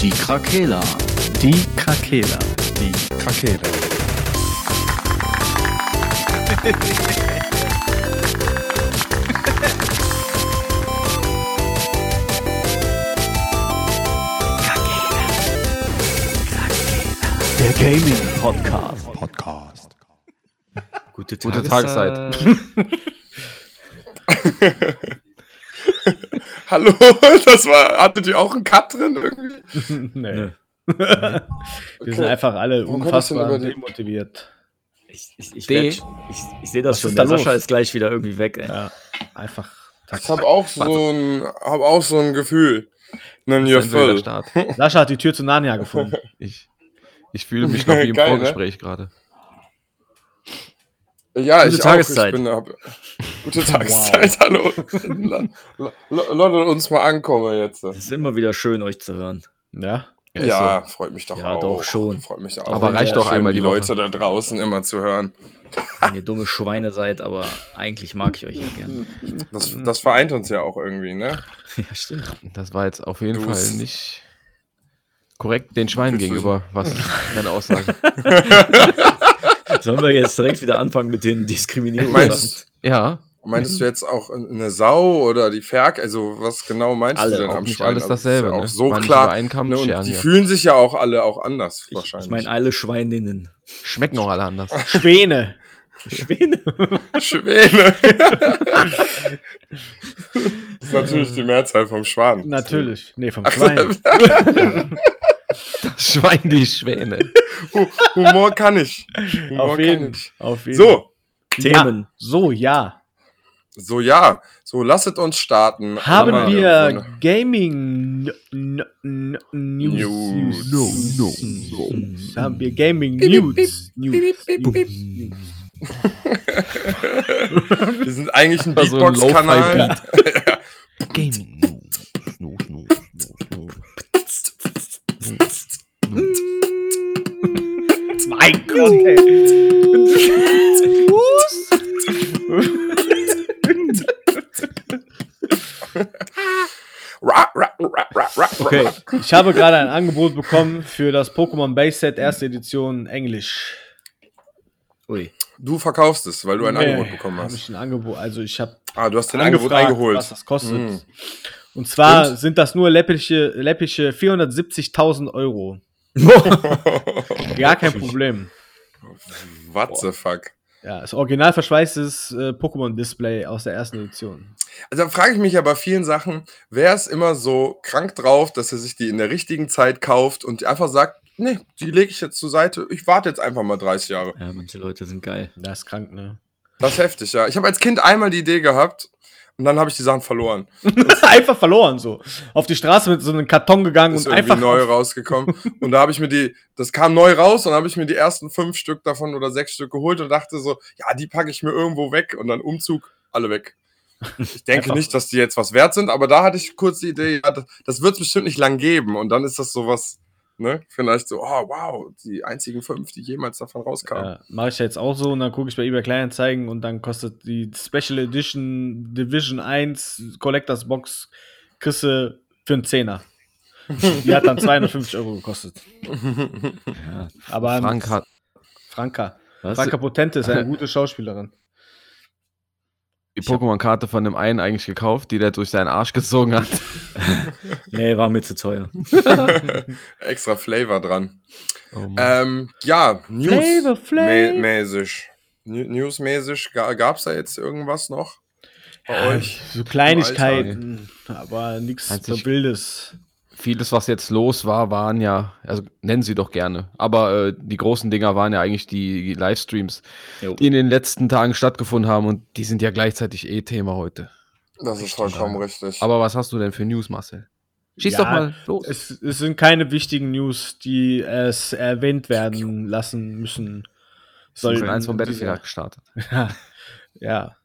Die Krakela. Die Krakela. Die Krakela. Der Gaming Podcast. Podcast. Gute, Gute Tageszeit. Hallo, das war, hattet ihr auch einen Cut drin irgendwie? nee. Wir sind einfach alle Warum unfassbar demotiviert. Ich, ich, ich, ich, ich sehe das Was schon. ist da Der Sascha los? ist gleich wieder irgendwie weg. Ey. Ja, einfach. Ich habe auch so ein, hab auch so ein Gefühl. Will der voll. Start. Sascha hat die Tür zu Narnia gefunden. Ich, ich fühle mich noch wie im Geil, ne? Vorgespräch gerade. Ja, Gute ich Tageszeit. Auch. Ich bin, hab, gute Tageszeit, hallo. Lasst uns mal ankommen jetzt. Es ist immer wieder schön, euch zu hören. Ja. ist Ja, freut mich doch Ja, auch. doch schon. Freut mich auch. Aber reicht Ja, doch schön, einmal die die Woche. Leute da draußen immer zu hören. Wenn ihr dumme Schweine seid, aber eigentlich mag ich euch ja gern. Das, das vereint uns ja auch irgendwie, ne? Ja, stimmt. Das war jetzt auf jeden Du Fall nicht korrekt den Schweinen gegenüber, was deine Aussage. Sollen wir jetzt direkt wieder anfangen mit den Diskriminierungen? Meinst, Ja, meinst du jetzt auch eine Sau oder die Ferk? Also, was genau meinst Alle, du denn auch am nicht Schwein? alles Also, dasselbe. Ist ja auch ne? so War klar. über einen Kamm Ne, und die hier. fühlen sich ja auch alle auch anders, Ich, wahrscheinlich. ich meine alle Schweininnen. Schmecken auch alle anders. Schwäne. Schwäne? Schwäne. das ist natürlich die Mehrzahl vom Schwan. Natürlich. Nee, vom Ach, Schwein. Schwein, die Schwäne. Hu- Humor kann ich. Humor Auf kann jeden. ich. Auf jeden. So, Themen. Ja. So, ja. so ja. So, lasset uns starten. Haben Aber- wir Gaming n- n- News? News. No, News. Haben wir Gaming News? Wir sind eigentlich so ein Beatbox-Kanal. Gaming. Ra, Okay. Ich habe gerade ein Angebot bekommen für das Pokémon Base Set erste Edition Englisch. Ui. Du verkaufst es, weil du ein Nee, Angebot bekommen Hab hast. ich ein Angebot, also ich habe Ah, du hast dein Angebot eingeholt. was das kostet. Mm. Und zwar sind das nur läppische, läppische 470.000 Euro. Gar kein Problem. What the fuck? Ja, das original verschweißtes äh, Pokémon-Display aus der ersten Edition. Also da frage ich mich ja bei vielen Sachen, wer ist immer so krank drauf, dass er sich die in der richtigen Zeit kauft und einfach sagt, nee, die lege ich jetzt zur Seite, ich warte jetzt einfach mal 30 Jahre. Ja, manche Leute sind geil. Das ist krank, ne? Das ist heftig, ja. Ich habe als Kind einmal die Idee gehabt und dann habe ich die Sachen verloren. einfach verloren, so. Auf die Straße mit so einem Karton gegangen Ist und irgendwie einfach. neu rausgekommen. Und da habe ich mir die, das kam neu raus und habe ich mir die ersten fünf Stück davon oder sechs Stück geholt und dachte so, ja, die packe ich mir irgendwo weg und dann Umzug, alle weg. Ich denke nicht, dass die jetzt was wert sind, aber da hatte ich kurz die Idee, ja, das, das wird es bestimmt nicht lang geben. Und dann ist das sowas, ne? Vielleicht so, oh wow, die einzigen fünf, die jemals davon rauskamen. Ja, Mache ich jetzt auch so und dann gucke ich bei eBay Kleinanzeigen und dann kostet die Special Edition Division 1 Collectors Box Küsse für einen Zehner. Die hat dann 250 Euro gekostet. Ja. Aber. Franka. Was? Franka Potente ist eine gute Schauspielerin. Die Pokémon-Karte von dem einen eigentlich gekauft, die der durch seinen Arsch gezogen hat. Nee, war mir zu teuer. Extra Flavor dran. Oh. Ähm, ja, News. Mäßig. Newsmäßig, gab es da jetzt irgendwas noch bei euch? So Kleinigkeiten, aber nichts Wildes. Vieles, was jetzt los war, waren ja, also nennen sie doch gerne, aber äh, die großen Dinger waren ja eigentlich die Livestreams, Jo. die in den letzten Tagen stattgefunden haben und die sind ja gleichzeitig eh Thema heute. Das ist vollkommen richtig. Aber was hast du denn für News, Marcel? Schieß Ja, doch mal los. Es, es sind keine wichtigen News, die es erwähnt werden lassen müssen. Soll Sollten eins von dieser- Battlefield hat gestartet. Ja, ja,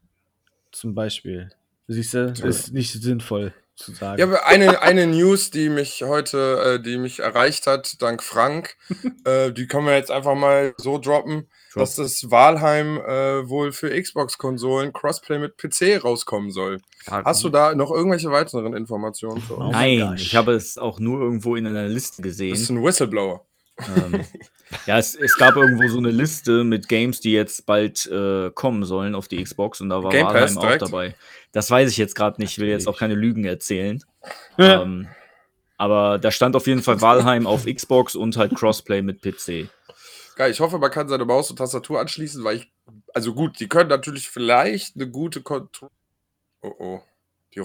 zum Beispiel. Siehst du, ist nicht sinnvoll. Zu sagen. Ja, aber eine, eine News, die mich heute, äh, die mich erreicht hat, dank Frank, äh, die können wir jetzt einfach mal so droppen, Drop. dass das Walheim äh, wohl für Xbox-Konsolen Crossplay mit PC rauskommen soll. Hast du da noch irgendwelche weiteren Informationen für Oh uns? Nein, gosh. ich habe es auch nur irgendwo in einer Liste gesehen. du ein Whistleblower? ähm, ja, es, es gab irgendwo so eine Liste mit Games, die jetzt bald äh, kommen sollen auf die Xbox und da war Game Pass Valheim auch direkt? dabei. Das weiß ich jetzt gerade nicht, ich will jetzt auch keine Lügen erzählen. Ähm, aber da stand auf jeden Fall Valheim auf Xbox und halt Crossplay mit PC. Geil, ich hoffe, man kann seine Maus und Tastatur anschließen, weil ich. Also gut, die können natürlich vielleicht eine gute Kontrolle. Oh oh. Die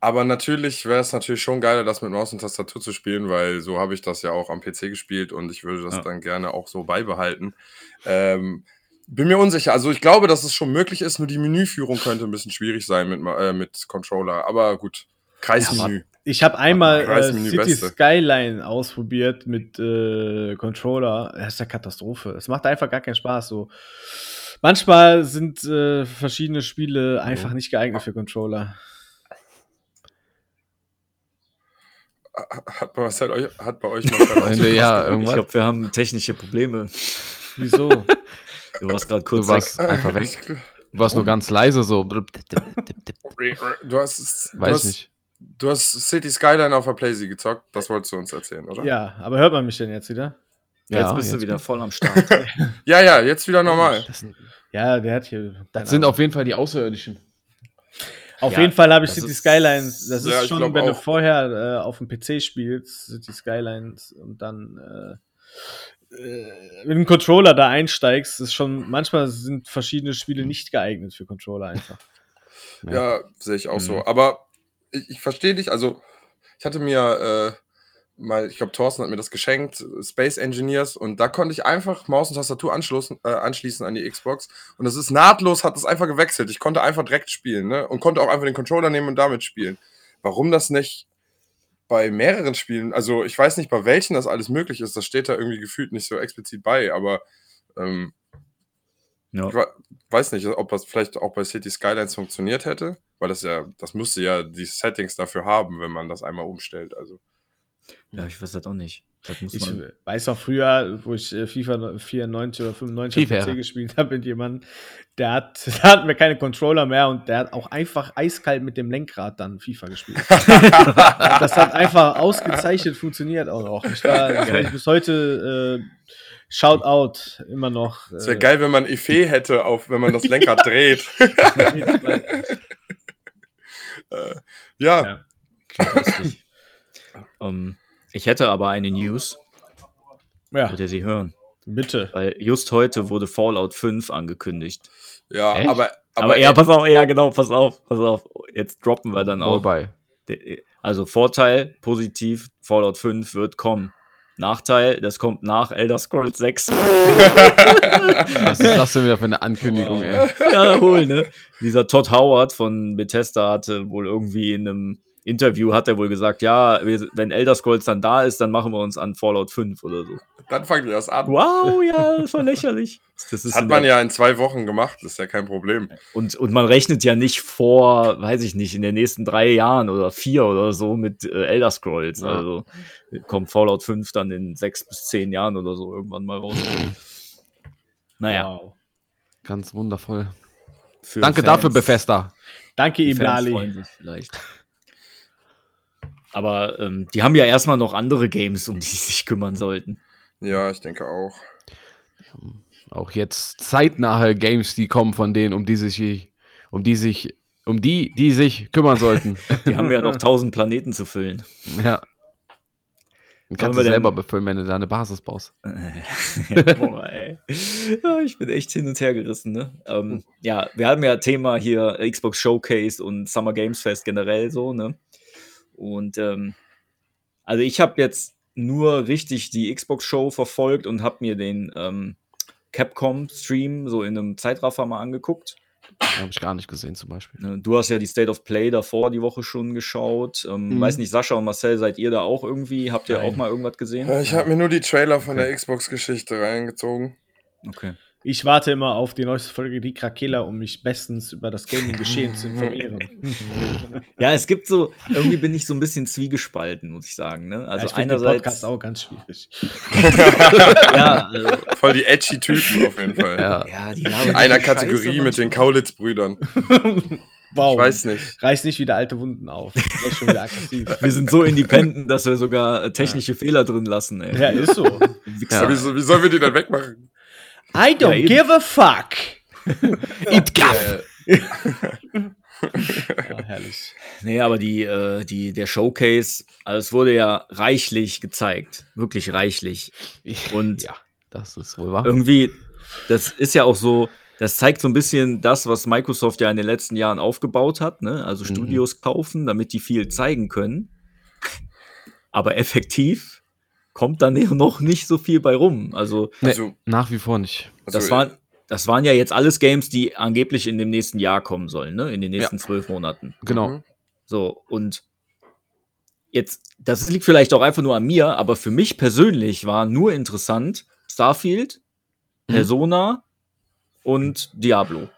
Aber natürlich wäre es natürlich schon geiler, das mit Maus und Tastatur zu spielen, weil so habe ich das ja auch am PC gespielt und ich würde das Ja. dann gerne auch so beibehalten. Ähm, bin mir unsicher. Also ich glaube, dass es schon möglich ist, nur die Menüführung könnte ein bisschen schwierig sein mit, äh, mit Controller. Aber gut, Kreismenü. Ich habe einmal äh, City Beste. Skyline ausprobiert mit äh, Controller. Das ist eine Katastrophe. Es macht einfach gar keinen Spaß. So. Manchmal sind äh, verschiedene Spiele einfach nicht geeignet für Controller. Hat, bei, was hat, euch, hat bei euch mal ja, Ich glaube, wir haben technische Probleme. Wieso? Du warst gerade Du kurz weg. warst einfach weg. Du warst nur ganz leise so. Du hast, du Weiß hast, nicht. Du hast City Skyline auf der Playsee gezockt, das wolltest du uns erzählen, oder? ja, aber hört man mich denn jetzt wieder? jetzt bist du wieder voll am Start. ja, ja, jetzt wieder normal. Das, sind- Ja, der hat hier. das sind Ahnung. auf jeden Fall die Außerirdischen. Auf Ja, jeden Fall habe ich City ist- Skylines. Das Ja, ist schon, wenn du auch. vorher äh, auf dem PC spielst, City Skylines und dann äh, äh, mit dem Controller da einsteigst, ist schon, manchmal sind verschiedene Spiele nicht geeignet für Controller einfach. Ja, sehe ich auch Mhm. so. Aber ich, ich verstehe dich, also ich hatte mir äh, mal, ich glaube, Thorsten hat mir das geschenkt, Space Engineers, und da konnte ich einfach Maus und Tastatur anschließen, äh, anschließen an die Xbox. Und das ist nahtlos, hat es einfach gewechselt. Ich konnte einfach direkt spielen, ne? Und konnte auch einfach den Controller nehmen und damit spielen. Warum das nicht bei mehreren Spielen, also ich weiß nicht, bei welchen das alles möglich ist, das steht da irgendwie gefühlt nicht so explizit bei, aber ähm, Ja. ich weiß nicht, ob das vielleicht auch bei City Skylines funktioniert hätte, weil das ja, das müsste ja die Settings dafür haben, wenn man das einmal umstellt. Also ja, ich weiß das auch nicht. Das muss Ich man. weiß noch früher, wo ich äh, FIFA 94 oder 95 FIFA. auf PC gespielt habe mit jemandem, der hat, der hatten wir keine Controller mehr und der hat auch einfach eiskalt mit dem Lenkrad dann FIFA gespielt. das hat einfach ausgezeichnet funktioniert auch noch. Ich war war bis heute äh, Shoutout immer noch. es wäre äh, geil, wenn man Effet hätte, auf, wenn man das Lenkrad dreht. äh, ja, Ja. Lustig. ähm, ich hätte aber eine News, Ja, wollt ihr sie hören? bitte. Weil just heute wurde Fallout 5 angekündigt. ja, Echt? aber, Aber, aber, ja, pass auf, ja, genau, pass auf, pass auf. Jetzt droppen wir dann auch. Vorbei. De- Also Vorteil, positiv, Fallout 5 wird kommen. Nachteil, das kommt nach Elder Scrolls 6. Was ist das denn wieder für eine Ankündigung, ey? ja, hol, ne? Dieser Todd Howard von Bethesda hatte wohl irgendwie in einem Interview hat er wohl gesagt, ja, wir, wenn Elder Scrolls dann da ist, dann machen wir uns an Fallout 5 oder so. dann fangen wir das an. Wow, ja, das war lächerlich. Das ist Das hat man ja in zwei Wochen gemacht, das ist ja kein Problem. Und, und man rechnet ja nicht vor, weiß ich nicht, in den nächsten drei Jahren oder vier oder so mit äh, Elder Scrolls. Ja. Also kommt Fallout 5 dann in sechs bis zehn Jahren oder so irgendwann mal raus. Naja, Wow. Ganz wundervoll. für Danke Fans- dafür, Bethesda. Danke, freuen sich vielleicht. Aber ähm, die haben ja erstmal noch andere Games, um die sie sich kümmern sollten. Ja, ich denke auch. Auch jetzt zeitnahe Games, die kommen von denen, um die sich, um die sich, um die, die sich kümmern sollten. Die haben ja noch tausend Planeten zu füllen. ja. Dann kannst du denn- selber befüllen, wenn du da eine Basis baust. Boah, ey. Ja, ich bin echt hin und her gerissen, ne? Ähm, ja, wir haben ja Thema hier Xbox Showcase und Summer Games Fest generell so, ne? Und ähm, also ich habe jetzt nur richtig die Xbox Show verfolgt und habe mir den ähm, Capcom Stream so in einem Zeitraffer mal angeguckt. Habe ich gar nicht gesehen, zum Beispiel. Ne, Du hast ja die State of Play davor die Woche schon geschaut. Ähm, Mhm. Weiß nicht, Sascha und Marcel, seid ihr da auch irgendwie? Habt ihr Nein. auch mal irgendwas gesehen? Äh, Ich habe mir nur die Trailer von der Xbox-Geschichte reingezogen. Okay. Ich warte immer auf die neueste Folge Die Krakela, um mich bestens über das Gaming-Geschehen zu informieren. Ja, es gibt so, irgendwie bin ich so ein bisschen zwiegespalten, muss ich sagen. Ne? Also ja, ich einerseits. Podcast auch ganz schwierig. ja, also, Voll die edgy Typen auf jeden Fall. Ja. ja, die In einer so Scheiße Kategorie mit den. Kaulitz-Brüdern. Wow. Ich weiß nicht. Reiß nicht wieder alte Wunden auf. Das ist schon wieder aggressiv. Wir sind so independent, dass wir sogar äh, technische Fehler drin lassen, ey. ja, ist so. So- wie sollen wir die dann wegmachen? I don't eben. give a fuck. It gaff. Äh, Ja, herrlich. Nee, aber die, äh, die, der Showcase, also es wurde ja reichlich gezeigt. Wirklich reichlich. Und ja, das ist wohl wahr. irgendwie, das ist ja auch so, das zeigt so ein bisschen das, was Microsoft ja in den letzten Jahren aufgebaut hat, ne? Also Mhm. Studios kaufen, damit die viel zeigen können. Aber effektiv kommt dann noch nicht so viel bei rum. Also, Nee, Also- nach wie vor nicht. also, das waren, das waren ja jetzt alles Games, die angeblich in dem nächsten Jahr kommen sollen, ne? In den nächsten zwölf Monaten. Genau. Mhm. So, und jetzt, das liegt vielleicht auch einfach nur an mir, aber für mich persönlich war nur interessant Starfield, Mhm. Persona und Diablo.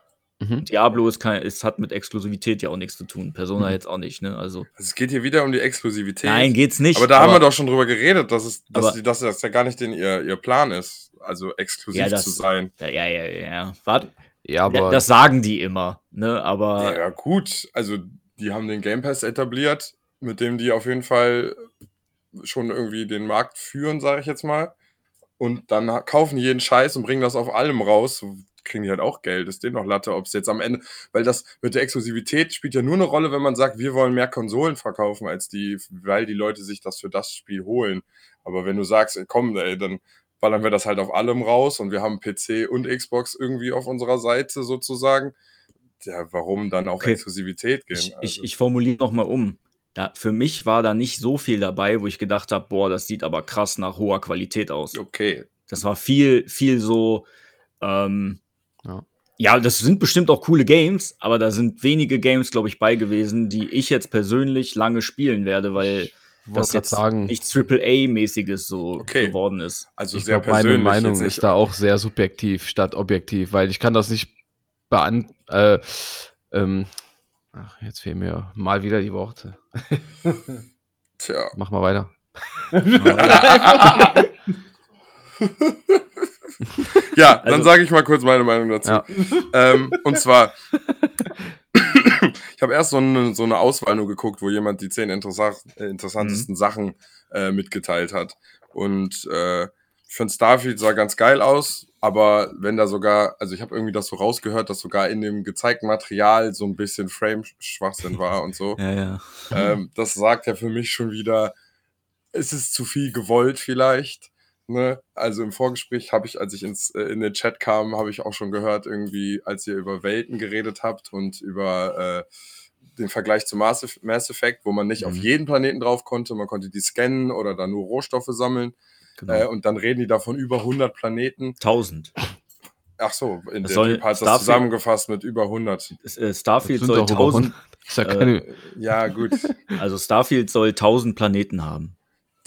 Mhm. Diablo ist kein, es hat mit Exklusivität ja auch nichts zu tun. Persona Mhm. jetzt auch nicht, ne? Also, Also es geht hier wieder um die Exklusivität. nein, geht's nicht. aber da haben wir doch schon drüber geredet, dass, es, dass, aber- die, dass das ja gar nicht den, ihr, ihr Plan ist, also exklusiv Ja, das- zu sein. Ja, ja, ja, ja. Warte, Ja, aber das sagen die immer, ne? Aber Ja, ja, gut. Also, die haben den Game Pass etabliert, mit dem die auf jeden Fall schon irgendwie den Markt führen, sage ich jetzt mal. Und dann kaufen die jeden Scheiß und bringen das auf allem raus. Kriegen die halt auch Geld. Ist denen noch Latte, ob es jetzt am Ende, weil das mit der Exklusivität spielt ja nur eine Rolle, wenn man sagt, wir wollen mehr Konsolen verkaufen als die, weil die Leute sich das für das Spiel holen. Aber wenn du sagst, ey, komm, ey, dann ballern wir das halt auf allem raus und wir haben PC und Xbox irgendwie auf unserer Seite sozusagen. Ja, warum dann auch Okay. Exklusivität gehen? ich, ich, Also, ich formuliere noch mal um. Da, für mich war da nicht so viel dabei, wo ich gedacht habe, boah, das sieht aber krass nach hoher Qualität aus. okay. Das war viel, viel so. Ähm, Ja. das sind bestimmt auch coole Games, aber da sind wenige Games, glaube ich, bei gewesen, die ich jetzt persönlich lange spielen werde, weil das jetzt sagen, nichts AAA-mäßiges so Okay. geworden ist. Also ich sehr glaub, meine. Meinung ist da auch sehr subjektiv statt objektiv, weil ich kann das nicht beant äh, ähm, ach, jetzt fehlen mir mal wieder die Worte. Tja. Mach mal weiter. Ja, dann Also- sage ich mal kurz meine Meinung dazu. Ja. Ähm, und zwar, ich habe erst so eine, so eine Auswahl nur geguckt, wo jemand die zehn interessa äh, Mhm. interessantesten Sachen äh, mitgeteilt hat. Und äh, ich finde Starfield sah ganz geil aus, aber wenn da sogar, also ich habe irgendwie das so rausgehört, dass sogar in dem gezeigten Material so ein bisschen Frame-Schwachsinn war und so. Ja, ja. ähm, das sagt ja für mich schon wieder, es ist zu viel gewollt vielleicht. Ne? Also im Vorgespräch habe ich, als ich ins, äh, in den Chat kam, habe ich auch schon gehört, irgendwie, als ihr über Welten geredet habt und über äh, den Vergleich zu Mass, Mass Effect, wo man nicht auf Mhm. jeden Planeten drauf konnte, man konnte die scannen oder da nur Rohstoffe sammeln. Genau. Äh, und dann reden die davon über 100 Planeten. 1000. Ach so, in Das der soll Typ hat das Starfield- zusammengefasst mit über 100. Es, äh, Starfield soll sind doch über 1000, Ist ja äh, keine Ja, gut. also Starfield soll 1000 Planeten haben.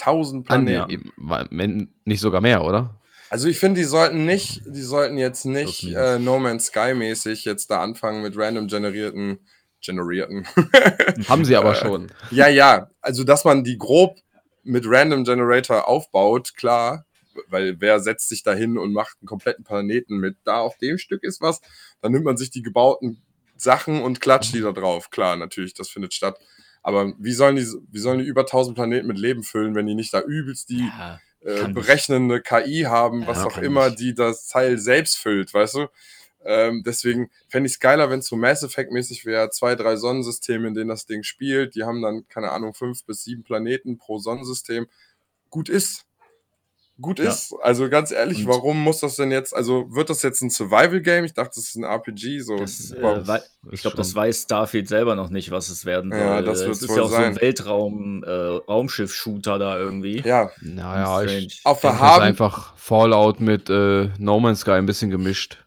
1000 An, Planeten. wenn nicht sogar mehr, oder? Also ich finde, die sollten nicht, die sollten jetzt nicht äh, No Man's Sky mäßig jetzt da anfangen mit random generierten, generierten. Haben sie aber Äh, schon. ja, ja, also dass man die grob mit Random Generator aufbaut, klar, weil wer setzt sich da hin und macht einen kompletten Planeten mit, da auf dem Stück ist was, dann nimmt man sich die gebauten Sachen und klatscht die da drauf. Klar, natürlich, das findet statt. Aber wie sollen die, wie sollen die über 1000 Planeten mit Leben füllen, wenn die nicht da übelst die Ja, äh, nicht. berechnende KI haben, was Ja, auch kann immer, nicht. die das Teil selbst füllt, weißt du? Ähm, deswegen fände ich es geiler, wenn es so Mass Effect-mäßig wäre, zwei, drei Sonnensysteme, in denen das Ding spielt. Die haben dann, keine Ahnung, fünf bis sieben Planeten pro Sonnensystem. Gut ist. Gut Ja. ist. Also ganz ehrlich, Und- warum muss das denn jetzt, also wird das jetzt ein Survival-Game? Ich dachte, das ist ein RPG. So. das, äh, ich glaube, das weiß Starfield selber noch nicht, was es werden soll. Ja, das es wird's ist wohl ja auch so sein. ein Weltraum, äh, da irgendwie. ja, Naja, ich auf der das ist Haben. einfach Fallout mit äh, No Man's Sky ein bisschen gemischt.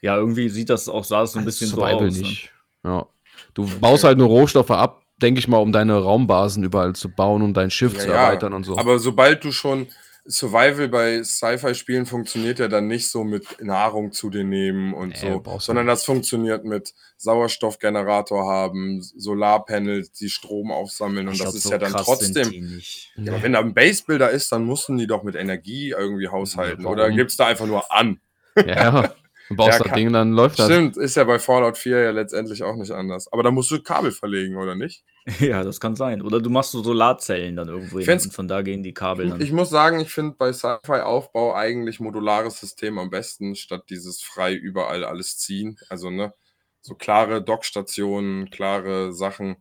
Ja, irgendwie sieht das auch, sah es so ein bisschen so Survival aus. Ne? nicht. Ja. Du baust halt nur Rohstoffe ab, denke ich mal, um deine Raumbasen überall zu bauen, um dein Schiff Ja, zu ja. erweitern und so. Aber sobald du schon, Survival bei Sci-Fi-Spielen funktioniert ja dann nicht so mit Nahrung zu dir nehmen und Nee, so, sondern das funktioniert mit Sauerstoffgenerator haben, Solarpanels, die Strom aufsammeln und Ich das glaub, ist so ja dann trotzdem. Ja, aber wenn da ein Base-Builder ist, dann mussten die doch mit Energie irgendwie haushalten. warum? Oder gibt es da einfach nur an? Ja, du baust Ja, das Ding, dann läuft das. Stimmt, ist ja bei Fallout 4 ja letztendlich auch nicht anders. Aber da musst du Kabel verlegen, oder nicht? Ja, das kann sein. Oder du machst so Solarzellen dann irgendwo hin und von da gehen die Kabel dann. Ich muss sagen, ich finde bei Sci-Fi-Aufbau eigentlich modulares System am besten, statt dieses frei überall alles ziehen. Also, ne, so klare Dockstationen, klare Sachen.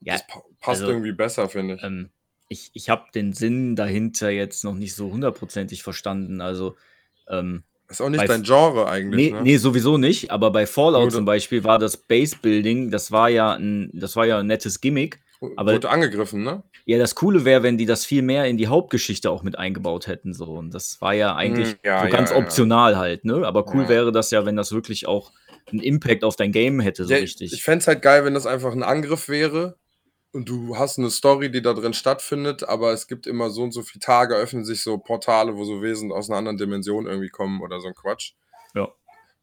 Ja, das pa passt also, irgendwie besser, finde ich. ähm, ich ich habe den Sinn dahinter jetzt noch nicht so hundertprozentig verstanden. Also, ähm, ist auch nicht bei- dein Genre eigentlich, nee, ne? nee, sowieso nicht. Aber bei Fallout Nur zum Beispiel war das Base-Building, das war ja ein, das war ja ein nettes Gimmick. aber- Wurde angegriffen, ne? Ja, das Coole wäre, wenn die das viel mehr in die Hauptgeschichte auch mit eingebaut hätten. So. Und das war ja eigentlich Hm, ja, so ja, ganz ja. optional halt, ne? Aber cool wäre das ja, wenn das wirklich auch einen Impact auf dein Game hätte, so richtig. Ich fände es halt geil, wenn das einfach ein Angriff wäre und du hast eine Story, die da drin stattfindet, aber es gibt immer so und so viele Tage, öffnen sich so Portale, wo so Wesen aus einer anderen Dimension irgendwie kommen oder so ein Quatsch. ja,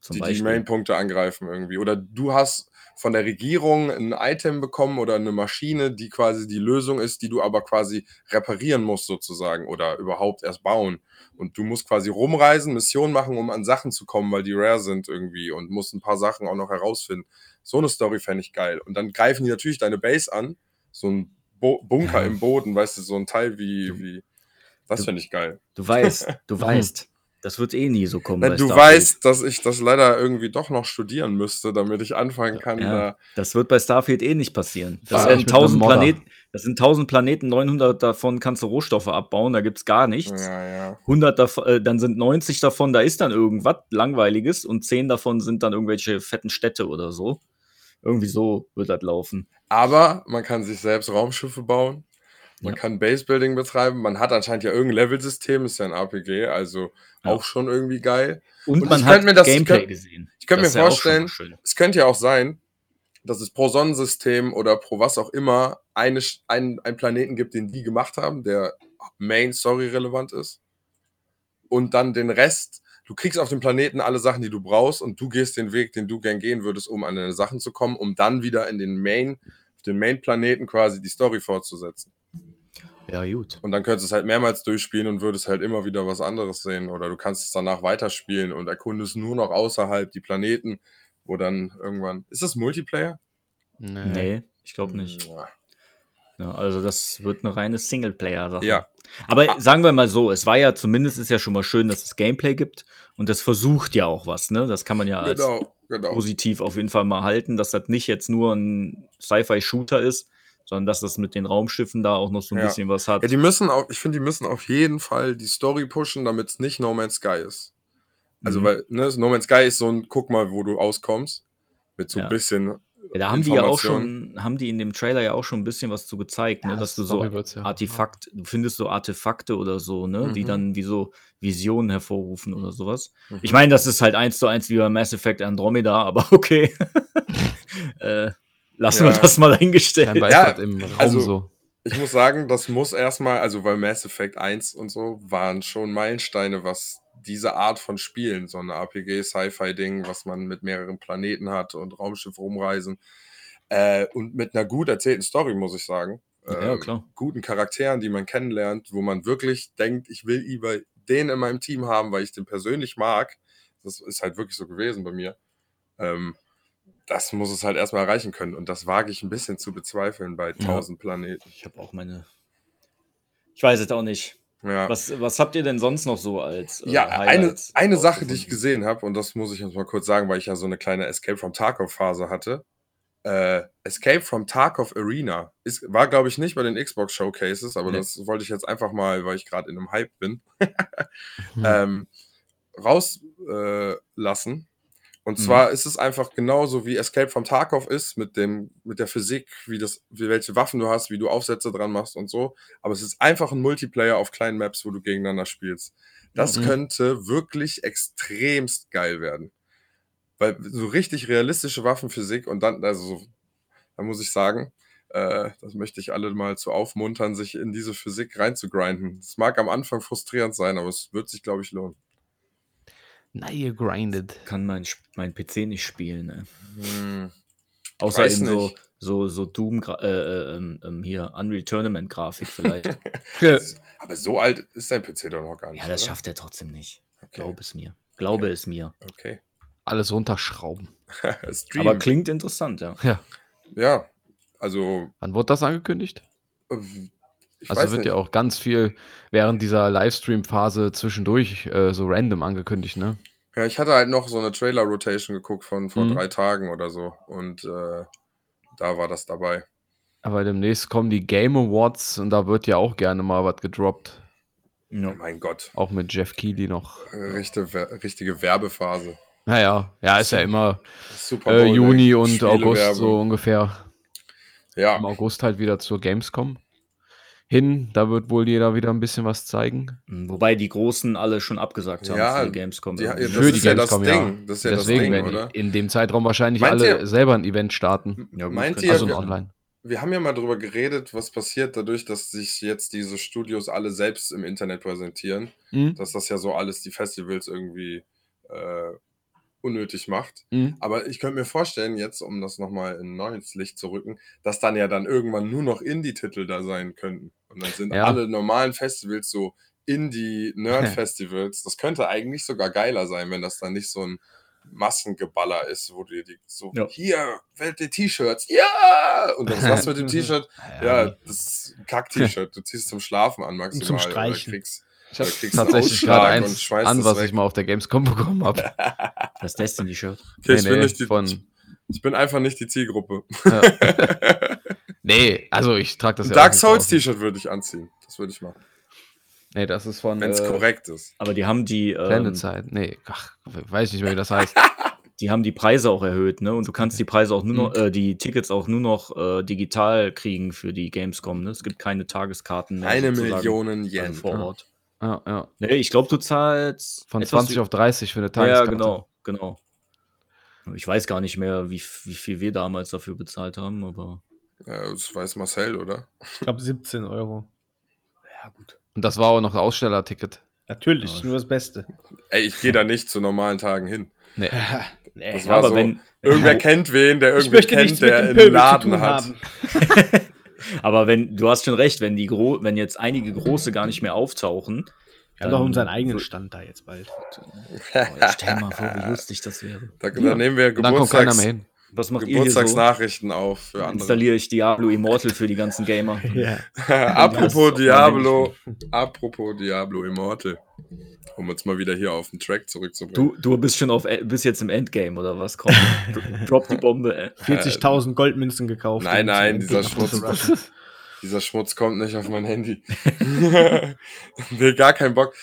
die die Beispiel. Main-Punkte angreifen irgendwie. Oder du hast von der Regierung ein Item bekommen oder eine Maschine, die quasi die Lösung ist, die du aber quasi reparieren musst sozusagen oder überhaupt erst bauen. Und du musst quasi rumreisen, Missionen machen, um an Sachen zu kommen, weil die rare sind irgendwie und musst ein paar Sachen auch noch herausfinden. So eine Story fände ich geil. Und dann greifen die natürlich deine Base an, so ein Bo Bunker Ja. im Boden, weißt du, so ein Teil wie, wie das du- fände ich geil. Du weißt, du weißt, das wird eh nie so kommen. Na, bei du weißt, dass ich das leider irgendwie doch noch studieren müsste, damit ich anfangen kann. Ja, da- das wird bei Starfield eh nicht passieren. Das, mit einem 1000 Modder. Planeten, das sind 1000 Planeten, 900 davon kannst du Rohstoffe abbauen, da gibt es gar nichts. Ja, ja. 100 davon, äh, dann sind 90 davon, da ist dann irgendwas Langweiliges und 10 davon sind dann irgendwelche fetten Städte oder so. Irgendwie so wird das laufen. Aber man kann sich selbst Raumschiffe bauen. Man Ja. kann Basebuilding betreiben. Man hat anscheinend ja irgendein Levelsystem, ist ja ein RPG, also Ja. auch schon irgendwie geil. Und, Und man ich hat das- ich Gameplay könnt- gesehen. ich könnt Das mir ja vorstellen, schön. Es könnte ja auch sein, dass es pro Sonnensystem oder pro was auch immer eine, ein, einen Planeten gibt, den die gemacht haben, der Main Story relevant ist. Und dann den Rest, du kriegst auf dem Planeten alle Sachen, die du brauchst und du gehst den Weg, den du gern gehen würdest, um an deine Sachen zu kommen, um dann wieder in den Main, auf den Main-Planeten quasi die Story fortzusetzen. Ja, gut. Und dann könntest du es halt mehrmals durchspielen und würdest halt immer wieder was anderes sehen. Oder du kannst es danach weiterspielen und erkundest nur noch außerhalb die Planeten, wo dann irgendwann. Ist das Multiplayer? Nee. Nee, ich glaube nicht. Ja. Ja, also das wird eine reine Singleplayer-Sache. Ja. Aber sagen wir mal so, es war ja zumindest ist ja schon mal schön, dass es Gameplay gibt und das versucht ja auch was, ne? Das kann man ja als Genau, genau. positiv auf jeden Fall mal halten, dass das nicht jetzt nur ein Sci-Fi-Shooter ist, sondern dass das mit den Raumschiffen da auch noch so ein Ja. bisschen was hat. Ja, die müssen auch, ich finde, die müssen auf jeden Fall die Story pushen, damit es nicht No Man's Sky ist. Also, Mhm. weil, ne, No Man's Sky ist so ein, guck mal, wo du auskommst. Mit so ein bisschen. Ja, da haben die ja auch schon, haben die in dem Trailer ja auch schon ein bisschen was zu gezeigt, ne? Ja, dass du so wird's ja. Artefakt, du findest so Artefakte oder so, ne, die Mhm. dann wie so Visionen hervorrufen oder sowas. Mhm. Ich meine, das ist halt eins zu eins wie bei Mass Effect Andromeda, aber okay. äh, lassen wir das mal eingestellt. Ja, das im Raum also- so. Ich muss sagen, das muss erstmal, also weil Mass Effect 1 und so waren schon Meilensteine, was diese Art von Spielen, so ein RPG-Sci-Fi-Ding, was man mit mehreren Planeten hat und Raumschiff rumreisen. Äh, und mit einer gut erzählten Story, muss ich sagen. Ja, Ähm, klar. Guten Charakteren, die man kennenlernt, wo man wirklich denkt, ich will lieber den in meinem Team haben, weil ich den persönlich mag. Das ist halt wirklich so gewesen bei mir. Ähm, das muss es halt erstmal erreichen können. Und das wage ich ein bisschen zu bezweifeln bei 1000 Planeten. Ich habe auch meine. Ich weiß es auch nicht. Ja, Was, was habt ihr denn sonst noch so als. äh, ja eine, Highlights eine Sache, die ich gesehen habe, und das muss ich jetzt mal kurz sagen, weil ich ja so eine kleine Escape from Tarkov-Phase hatte. Äh, Escape from Tarkov Arena ist, war, glaube ich, nicht bei den Xbox Showcases, aber Nee. das wollte ich jetzt einfach mal, weil ich gerade in einem Hype bin, Hm. ähm, rauslassen. Äh, lassen. Und Mhm. zwar ist es einfach genauso wie Escape from Tarkov ist, mit, dem, mit der Physik, wie, das, wie welche Waffen du hast, wie du Aufsätze dran machst und so. Aber es ist einfach ein Multiplayer auf kleinen Maps, wo du gegeneinander spielst. Das Mhm. könnte wirklich extremst geil werden. Weil so richtig realistische Waffenphysik und dann, also so, da muss ich sagen, Äh, das möchte ich alle mal zu aufmuntern, sich in diese Physik reinzugrinden. Es mag am Anfang frustrierend sein, aber es wird sich, glaube ich, lohnen. Na, ihr grindet. Kann mein, mein PC nicht spielen, ne? Hm. Außer Weiß in so, so, so Doom, äh, äh, ähm, ähm, hier, Unreal Tournament Grafik vielleicht. Aber so alt ist dein PC doch noch gar nicht. ja, das oder? schafft er trotzdem nicht. Okay. Glaube es mir. Glaube es mir. Okay. Alles runterschrauben. Aber klingt interessant, ja. Ja. ja, also Wann wurde das angekündigt? Ich Also wird nicht. ja auch ganz viel während dieser Livestream-Phase zwischendurch äh, so random angekündigt, ne? Ja, ich hatte halt noch so eine Trailer-Rotation geguckt von vor Mhm. drei Tagen oder so. Und äh, da war das dabei. Aber demnächst kommen die Game Awards und da wird ja auch gerne mal was gedroppt. Oh ja. mein Gott. Auch mit Jeff Keighley noch. Richtige, richtige Werbephase. Naja, ja, ist ja immer Super äh, Juni und. August so ungefähr. Im Ja, August halt wieder zur Gamescom hin. Da wird wohl jeder wieder ein bisschen was zeigen. Mhm, Wobei die Großen alle schon abgesagt haben Ja, für die Gamescom. die- irgendwie, Das Für ist die ja das Gamescom, Ding. Das ist ja das Deswegen Ding, werden oder? in dem Zeitraum wahrscheinlich Meint alle ihr- selber ein Event starten. Ja, gut, Meint ihr- Also ein Online. wir haben ja mal drüber geredet, was passiert dadurch, dass sich jetzt diese Studios alle selbst im Internet präsentieren. Mhm. Dass das ja so alles die Festivals irgendwie äh, unnötig macht. Mhm. Aber ich könnte mir vorstellen, jetzt, um das nochmal in neues Licht zu rücken, dass dann ja dann irgendwann nur noch Indie-Titel da sein könnten. Und dann sind Ja. alle normalen Festivals so Indie-Nerd-Festivals. Das könnte eigentlich sogar geiler sein, wenn das dann nicht so ein Massengeballer ist, wo du die so, Ja. hier, Welt der T-Shirts, ja! Und dann was mit dem T-Shirt? Ja, das ist ein Kack-T-Shirt. Du ziehst zum Schlafen an maximal. zum oder Streichen. kriegst, Ich habe einen tatsächlich gerade und eins an, was weg. ich mal auf der Gamescom bekommen habe. Das Destiny-Shirt. Okay, ich, bin nicht die, von, ich bin einfach nicht die Zielgruppe. ja. nee, also ich trage das Ein ja Dark auch nicht Souls draußen. T-Shirt würde ich anziehen. Das würde ich machen. Nee, das ist von Wenn es äh, korrekt ist. Aber die haben die, ähm, Planet Side. Nee, ach, weiß ich nicht mehr, wie das heißt. die haben die Preise auch erhöht, ne? Und du kannst die Preise auch nur noch, Mhm. äh, die Tickets auch nur noch äh, digital kriegen für die Gamescom, ne? Es gibt keine Tageskarten mehr. Eine Million Yen. vor ja. Ort. Ja, ja. Nee, ich glaube, du zahlst Von etwas 20 auf 30 für eine Ja, Tageskarte. genau, genau. Ich weiß gar nicht mehr, wie, wie viel wir damals dafür bezahlt haben, aber Ja, das weiß Marcel, oder? Ich glaube 17 Euro. ja, gut. Und das war auch noch Ausstellerticket. Natürlich, Ja. nur das Beste. Ey, ich gehe da nicht zu normalen Tagen hin. Nee. Nee, Das ja, war aber so, wenn, Irgendwer kennt wen, der irgendwie kennt, der einen Laden hat. aber wenn, du hast schon recht, wenn die gro wenn jetzt einige große gar nicht mehr auftauchen, Wir haben doch unseren eigenen Stand da jetzt bald. Boah, stell mal vor, wie lustig das wäre. Da, nehmen wir Und dann kommt keiner Geburtstags, mehr hin. Was macht ihr hier so? Geburtstagsnachrichten auf für andere. Installiere ich Diablo Immortal für die ganzen Gamer. Ja. apropos Diablo, apropos Diablo Immortal. Um uns mal wieder hier auf den Track zurückzubringen. Du, du bist schon auf, bist jetzt im Endgame oder was? Komm, dro- drop die Bombe, ey. 40.000 Goldmünzen gekauft. Nein, nein, dieser Schmutz, dieser Schmutz kommt nicht auf mein Handy. nee, gar keinen Bock.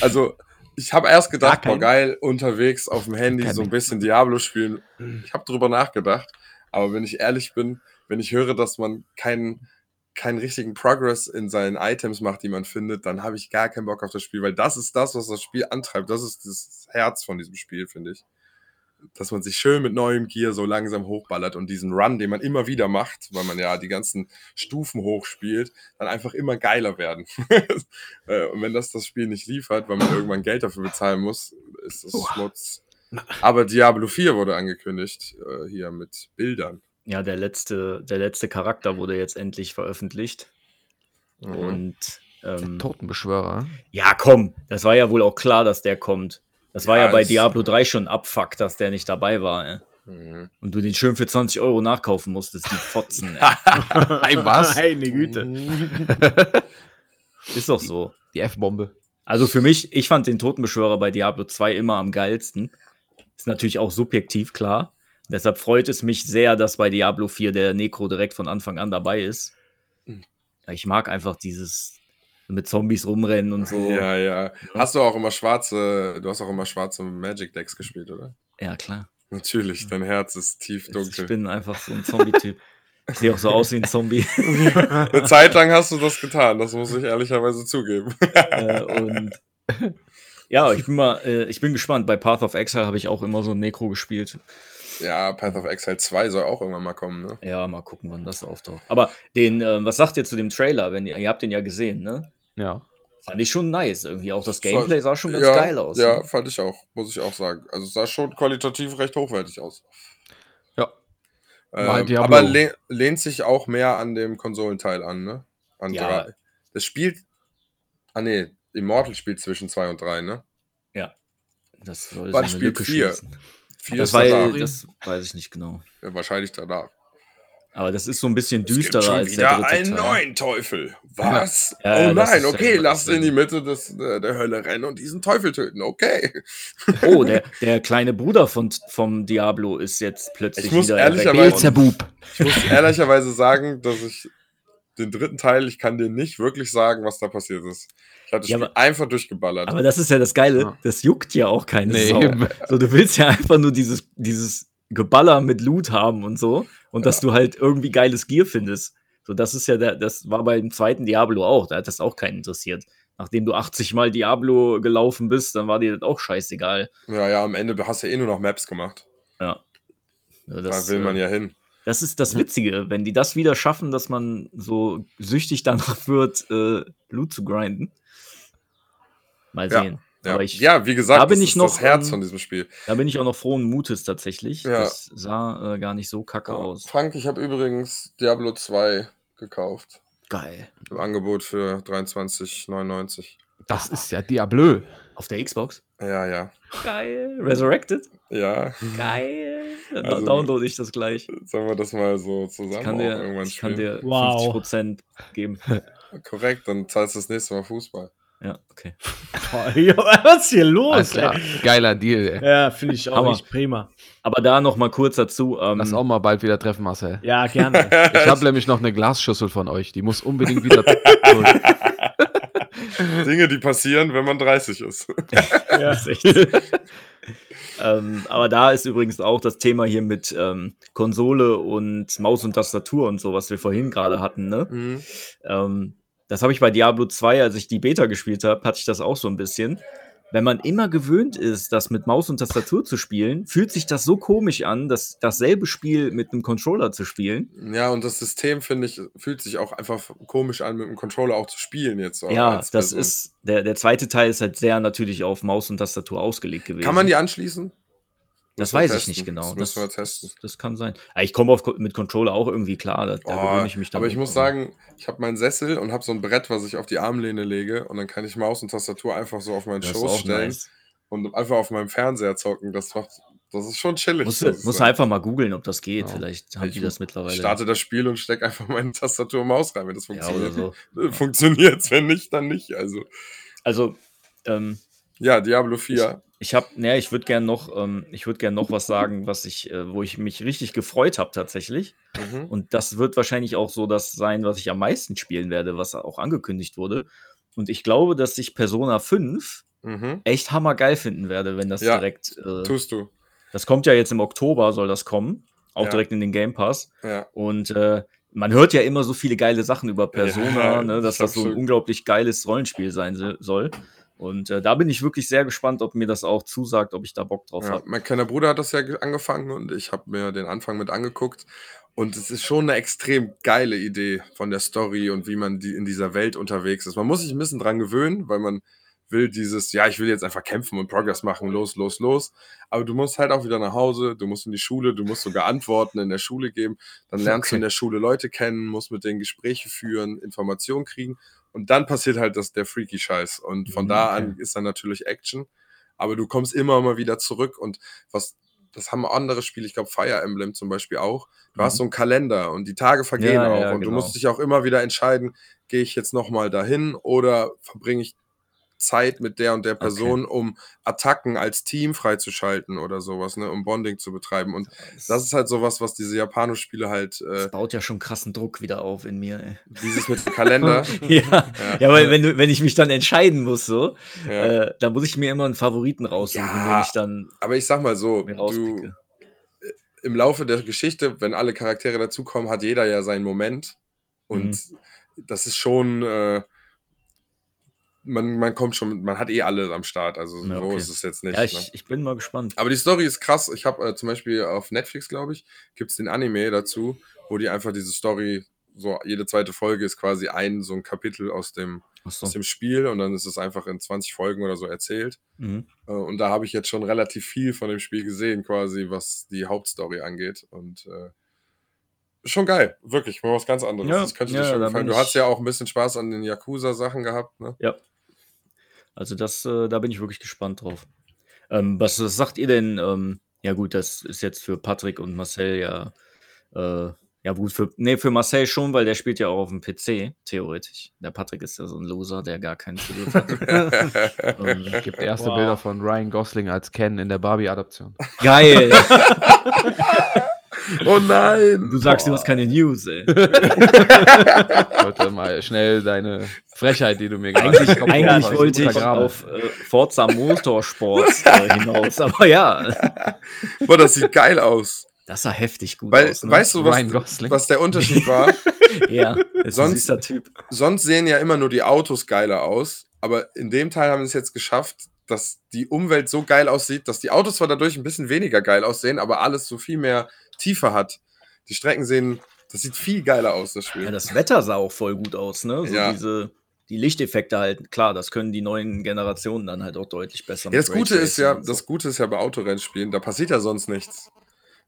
Also, ich habe erst gedacht, boah, geil, unterwegs auf dem Handy so ein bisschen Diablo spielen. Ich habe drüber nachgedacht, aber wenn ich ehrlich bin, wenn ich höre, dass man keinen keinen richtigen Progress in seinen Items macht, die man findet, dann habe ich gar keinen Bock auf das Spiel, weil das ist das, was das Spiel antreibt. Das ist das Herz von diesem Spiel, finde ich. Dass man sich schön mit neuem Gear so langsam hochballert und diesen Run, den man immer wieder macht, weil man ja die ganzen Stufen hochspielt, dann einfach immer geiler werden. Äh, und wenn das das Spiel nicht liefert, weil man irgendwann Geld dafür bezahlen muss, ist das Schmutz. Aber Diablo 4 wurde angekündigt, äh, hier mit Bildern. Ja, der letzte, der letzte Charakter wurde jetzt endlich veröffentlicht. Mhm. Und Der ähm, Totenbeschwörer. ja, komm, das war ja wohl auch klar, dass der kommt. Das war Ja, ja, bei Diablo 3 schon Abfuck, dass der nicht dabei war, ey. Mhm. Und du den schön für 20 Euro nachkaufen musstest, die Fotzen. ey. Ey, was? Meine Güte. Ist doch so. Die F-Bombe. Also für mich, ich fand den Totenbeschwörer bei Diablo 2 immer am geilsten. Ist natürlich auch subjektiv klar. Deshalb freut es mich sehr, dass bei Diablo 4 der Necro direkt von Anfang an dabei ist. Mhm. Ich mag einfach dieses mit Zombies rumrennen und so. Ja, ja. Hast du auch immer schwarze, du hast auch immer schwarze Magic Decks gespielt, oder? Ja, klar. Natürlich, dein Herz ist tief Ich dunkel. bin einfach so ein Zombie-Typ. Ich sehe auch so aus wie ein Zombie. Eine Zeit lang hast du das getan, das muss ich ehrlicherweise zugeben. äh, und ja, ich bin mal, äh, ich bin gespannt. Bei Path of Exile habe ich auch immer so ein Necro gespielt. Ja, Path of Exile 2 soll auch irgendwann mal kommen, ne? Ja, mal gucken, wann das auftaucht. Aber den, ähm, was sagt ihr zu dem Trailer? Wenn ihr, ihr habt den ja gesehen, ne? Ja. Fand ich schon nice. Irgendwie auch das Gameplay sah schon ganz ja, geil aus. Ja, ne? fand ich auch, muss ich auch sagen. Also es sah schon qualitativ recht hochwertig aus. Ja. Ähm, aber leh lehnt sich auch mehr an dem Konsolenteil an, ne? An Ja. drei. Das spielt. Ah nee, Immortal spielt zwischen 2 und 3, ne? Das soll eine spielt Lücke vier? schließen. 4 Das, ist weil, danach. das weiß ich nicht genau. Ja, wahrscheinlich danach. Aber das ist so ein bisschen Es gibt düsterer schon als der wieder dritte einen Teil. neuen Teufel. Was? Ja, oh nein, okay, lasst in die. Mitte des, äh, der Hölle rennen und diesen Teufel töten. Okay. Oh, der, der kleine Bruder von, vom Diablo ist jetzt plötzlich Ich muss wieder ehrlicherweise-. Ich muss ehrlicherweise sagen, dass ich den dritten Teil, ich kann dir nicht wirklich sagen, was da passiert ist. Ich hatte Ja, aber- einfach durchgeballert. Aber das ist ja das Geile, das juckt ja auch keine Nee, Sau. So, du willst ja einfach nur dieses, dieses Geballer mit Loot haben und so. Und dass du halt irgendwie geiles Gear findest. So, das ist ja der, das war beim zweiten Diablo auch. Da hat das auch keinen interessiert. Nachdem du 80 Mal Diablo gelaufen bist, dann war dir das auch scheißegal. ja, ja, am Ende hast du eh nur noch Maps gemacht. Ja. Ja, Das, da will man äh, ja hin. das ist das Witzige, wenn die das wieder schaffen, dass man so süchtig danach wird, äh, Loot zu grinden. Mal Ja, sehen. Ja, Aber ich, ja wie gesagt, da bin das ich ist noch, das Herz ähm, von diesem Spiel. Da bin ich auch noch frohen Mutes tatsächlich. Ja. Das sah äh, gar nicht so kacke aus. Frank, ich habe übrigens Diablo 2 gekauft. Geil. Im Angebot für 23,99. Das ist ja Diablo. Auf der Xbox? Ja, ja. Geil. Resurrected? Ja, Geil. Dann Also- download ich das gleich. sollen wir das mal so Ich zusammen kann auch dir, irgendwann ich kann dir Wow. 50% geben. Korrekt, dann zahlst du das nächste Mal Fußball. Ja, okay. Was ist hier los? Geiler Deal, ey. Ja, finde ich auch nicht prima. Aber da noch mal kurz dazu. Ähm, Lass auch mal bald wieder treffen, Marcel. Ja, gerne. Ich habe nämlich noch eine Glasschüssel von euch. Die muss unbedingt wieder. Dinge, die passieren, wenn man 30 ist. ja. Das ist echt. ähm, aber da ist übrigens auch das Thema hier mit ähm, Konsole und Maus und Tastatur und so, was wir vorhin gerade hatten. Ne? Mhm. Ähm, das habe ich bei Diablo 2, als ich die Beta gespielt habe, hatte ich das auch so ein bisschen. Wenn man immer gewöhnt ist, das mit Maus und Tastatur zu spielen, fühlt sich das so komisch an, dass dasselbe Spiel mit einem Controller zu spielen. Ja, und das System, finde ich, fühlt sich auch einfach komisch an, mit dem Controller auch zu spielen jetzt. so ja, das ist, der, der zweite Teil ist halt sehr natürlich auf Maus und Tastatur ausgelegt gewesen. Kann man die anschließen? Das weiß ich nicht genau. Das wir testen. Das, das kann sein. Ja, ich komme mit Controller auch irgendwie klar. Da, da Oh, gewöhne ich mich dann aber ich muss Also, sagen, ich habe meinen Sessel und habe so ein Brett, was ich auf die Armlehne lege und dann kann ich Maus und Tastatur einfach so auf meinen das Schoß stellen nice. und einfach auf meinem Fernseher zocken. Das macht, das ist schon chillig. Musst, muss sagen. einfach mal googeln, ob das geht. Ja. Vielleicht haben Ich die das mittlerweile. Ich starte das Spiel und stecke einfach meine Tastatur und Maus rein, wenn das ja, funktioniert. so. Funktioniert wenn nicht, dann nicht. Also, Also, ähm, ja, Diablo 4. ich habe, ne, ich würde gern noch, ähm, ich würde gern noch was sagen, was ich, äh, wo ich mich richtig gefreut habe tatsächlich. Mhm. Und das wird wahrscheinlich auch so das sein, was ich am meisten spielen werde, was auch angekündigt wurde. Und ich glaube, dass ich Persona 5 Mhm. echt hammergeil finden werde, wenn das Ja, direkt. Äh, Tust du. das kommt ja jetzt im Oktober, soll das kommen. Auch Ja. direkt in den Game Pass. Ja. Und äh, man hört ja immer so viele geile Sachen über Persona, ne, dass das so ein unglaublich geiles Rollenspiel sein se- soll. Und äh, da bin ich wirklich sehr gespannt, ob mir das auch zusagt, ob ich da Bock drauf Ja, habe. mein kleiner Bruder hat das ja ge- angefangen und ich habe mir den Anfang mit angeguckt. Und es ist schon eine extrem geile Idee von der Story und wie man die in dieser Welt unterwegs ist. Man muss sich ein bisschen dran gewöhnen, weil man will dieses, ja, ich will jetzt einfach kämpfen und Progress machen, los, los, los. Aber du musst halt auch wieder nach Hause, du musst in die Schule, du musst sogar Antworten in der Schule geben. Dann lernst du Okay. in der Schule Leute kennen, musst mit denen Gespräche führen, Informationen kriegen. Und dann passiert halt das, der freaky Scheiß. Und von Mhm, da okay. an ist dann natürlich Action. Aber du kommst immer mal wieder zurück und was, das haben andere Spiele, ich glaube Fire Emblem zum Beispiel auch. Du hast Mhm. so einen Kalender und die Tage vergehen Ja, auch ja, und du genau. musst dich auch immer wieder entscheiden, gehe ich jetzt nochmal dahin oder verbringe ich Zeit mit der und der Person, um Attacken als Team freizuschalten oder sowas, ne, um Bonding zu betreiben. Und Das, das ist halt sowas, was diese japanischen Spiele halt, das äh, baut ja schon krassen Druck wieder auf in mir. Ey. dieses mit dem Kalender. ja, ja, weil wenn, du, wenn ich mich dann entscheiden muss, so, ja. äh, dann muss ich mir immer einen Favoriten raussuchen, Ja, den ich dann Aber ich sag mal so, du, rauspicke. im Laufe der Geschichte, wenn alle Charaktere dazukommen, hat jeder ja seinen Moment. Und Mhm. das ist schon, äh, man, man kommt schon, man hat eh alle am Start, also Ja, so okay. ist es jetzt nicht. Ja, ne? ich, ich bin mal gespannt. Aber die Story ist krass. Ich habe äh, zum Beispiel auf Netflix, glaube ich, gibt es den Anime dazu, wo die einfach diese Story, so jede zweite Folge ist quasi ein so ein Kapitel aus dem, Achso. aus dem Spiel und dann ist es einfach in 20 Folgen oder so erzählt. Mhm. Äh, Und da habe ich jetzt schon relativ viel von dem Spiel gesehen, quasi, was die Hauptstory angeht. Und äh, schon geil, wirklich, mal was ganz anderes. Ja, das könnte ja, dir schon gefallen. Du hast ja auch ein bisschen Spaß an den Yakuza-Sachen gehabt, ne? Ja. Also das, äh, da bin ich wirklich gespannt drauf. Ähm, was, was sagt ihr denn? Ähm, ja gut, das ist jetzt für Patrick und Marcel ja, äh, ja gut, für, nee, für Marcel schon, weil der spielt ja auch auf dem PC, theoretisch. Der Patrick ist ja so ein Loser, der gar keinen Zugriff hat. ähm, Es gibt erste Wow. Bilder von Ryan Gosling als Ken in der Barbie-Adaption. geil! oh nein! Du sagst, du hast keine News, ey. Wollte mal schnell deine Frechheit, die du mir gerade Eigentlich, Kopf eigentlich hast, wollte ich auf äh, Forza Motorsport äh, hinaus, aber ja, Boah, das sieht geil aus. das sah heftig gut Weil, aus. Ne? weißt du, was, was der Unterschied war? ja, ist ein Sonst- süßer Typ. Sonst sehen ja immer nur die Autos geiler aus, aber in dem Teil haben sie es jetzt geschafft, dass die Umwelt so geil aussieht, dass die Autos zwar dadurch ein bisschen weniger geil aussehen, aber alles so viel mehr Tiefe hat. Die Strecken sehen, das sieht viel geiler aus, das Spiel. Ja, das Wetter sah auch voll gut aus, ne? So Ja. diese, die Lichteffekte halt, klar, das können die neuen Generationen dann halt auch deutlich besser. Ja, das Gute ist ja, und das Gute ist ja bei Autorennspielen, da passiert ja sonst nichts.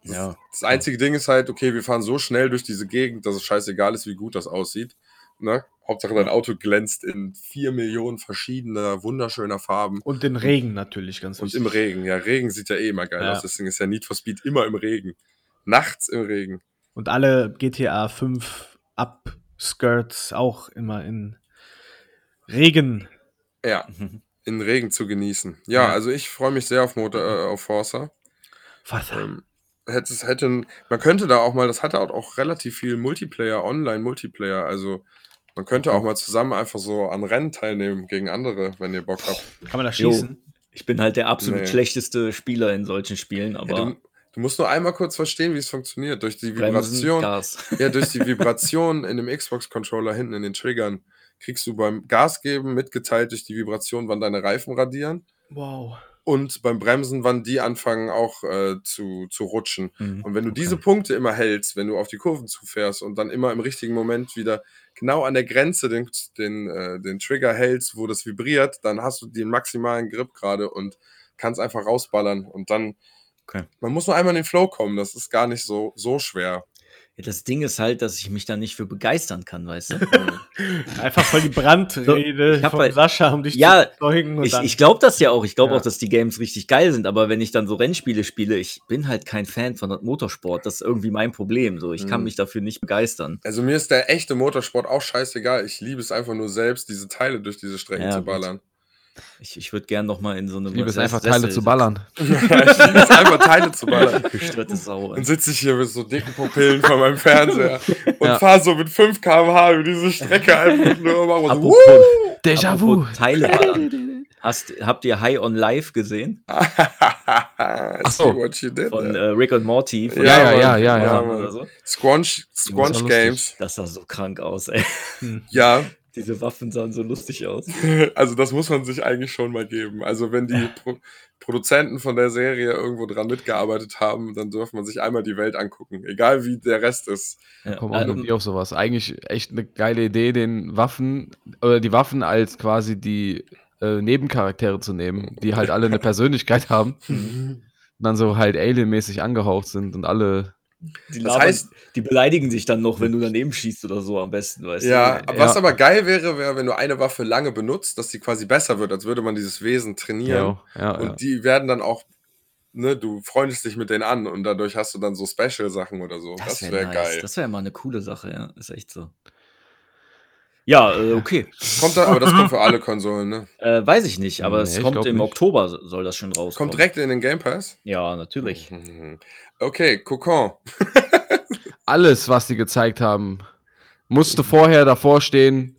so. ja. Das einzige Ding ist halt, okay, wir fahren so schnell durch diese Gegend, dass es scheißegal ist, wie gut das aussieht. Ne? Hauptsache dein Auto glänzt in vier Millionen verschiedener, wunderschöner Farben. Und den Regen natürlich, ganz Und wichtig. im Regen. Ja, Regen sieht ja eh immer geil Ja. aus. Deswegen ist ja Need for Speed immer im Regen. Nachts im Regen. Und alle GTA 5 Upskirts auch immer in Regen. Ja, in Regen zu genießen. Ja, Ja. also ich freue mich sehr auf, Motor, äh, auf Forza. Wasser. Ähm, hätte, es- hätte, man könnte da auch mal, das hatte auch, auch relativ viel Multiplayer, Online-Multiplayer. Also man könnte auch mal zusammen einfach so an Rennen teilnehmen gegen andere, wenn ihr Bock habt. Kann man da Jo. schießen? Ich bin halt der absolut Nee. schlechteste Spieler in solchen Spielen, Ja, aber du, du musst nur einmal kurz verstehen, wie es funktioniert. Durch die Bremsen, Vibration. Gas. Ja, durch die Vibration in dem Xbox-Controller hinten in den Triggern kriegst du beim Gas geben mitgeteilt durch die Vibration, wann deine Reifen radieren. Wow. Und beim Bremsen, wann die anfangen auch äh, zu, zu rutschen. Mhm. Und wenn du Okay. diese Punkte immer hältst, wenn du auf die Kurven zufährst und dann immer im richtigen Moment wieder genau an der Grenze den, den, äh, den Trigger hältst, wo das vibriert, dann hast du den maximalen Grip gerade und kannst einfach rausballern. Und dann, Okay. man muss nur einmal in den Flow kommen, das ist gar nicht so, so schwer. Ja, das Ding ist halt, dass ich mich da nicht für begeistern kann, weißt du? Einfach voll die Brandrede ich hab von halt- Sascha, um dich Ja, zu zeugen. Und Ich, ich glaube das ja auch. Ich glaube Ja. auch, dass die Games richtig geil sind. Aber wenn ich dann so Rennspiele spiele, ich bin halt kein Fan von Motorsport. Das ist irgendwie mein Problem. So, ich kann Mhm. mich dafür nicht begeistern. Also mir ist der echte Motorsport auch scheißegal. Ich liebe es einfach nur selbst, diese Teile durch diese Strecken Ja, zu gut. Ich, ich würde gern noch mal in so eine Ich liebe es einfach, Teile zu ballern. ich liebe es einfach, Teile zu ballern. Gestörte Sau. Dann sitze ich hier mit so dicken Pupillen vor meinem Fernseher und Ja. fahre so mit 5 km/h über diese Strecke einfach nur wir so! Déjà-vu. Teile ballern. Hast, habt ihr High on Life gesehen? See so. what you did Von äh, Rick und Morty? Von Ja, ja, ja, ja, ja. Oder so. Squanch, Squanch. Games. Das sah so krank aus, ey. Ja, Diese Waffen sahen so lustig aus. also das muss man sich eigentlich schon mal geben. Also wenn die Pro Produzenten von der Serie irgendwo dran mitgearbeitet haben, dann dürfte man sich einmal die Welt angucken. Egal wie der Rest ist. Ja, Komm auch ähm, nie auf sowas. Eigentlich echt eine geile Idee, den Waffen oder die Waffen als quasi die äh, Nebencharaktere zu nehmen, die halt alle eine Persönlichkeit haben und dann so halt alienmäßig angehaucht sind und alle. Die, Das heißt- die beleidigen sich dann noch, wenn du daneben schießt oder so am besten, weißt Ja, du? aber was Ja. aber geil wäre, wäre, wenn du eine Waffe lange benutzt, dass sie quasi besser wird, als würde man dieses Wesen trainieren. Ja, ja, Und ja. die werden dann auch, ne, du freundest dich mit denen an und dadurch hast du dann so Special-Sachen oder so. Das, wär wäre nice. geil. Das wäre mal eine coole Sache, ja. Ist echt so. Ja, äh, okay. Kommt da, aber das kommt für alle Konsolen, ne? Äh, weiß ich nicht, aber Nee, es kommt im nicht. Oktober, so- soll das schon rauskommen. Kommt direkt in den Game Pass? Ja, natürlich. Mhm. Okay, Kokon. Alles, was die gezeigt haben, musste vorher davor stehen.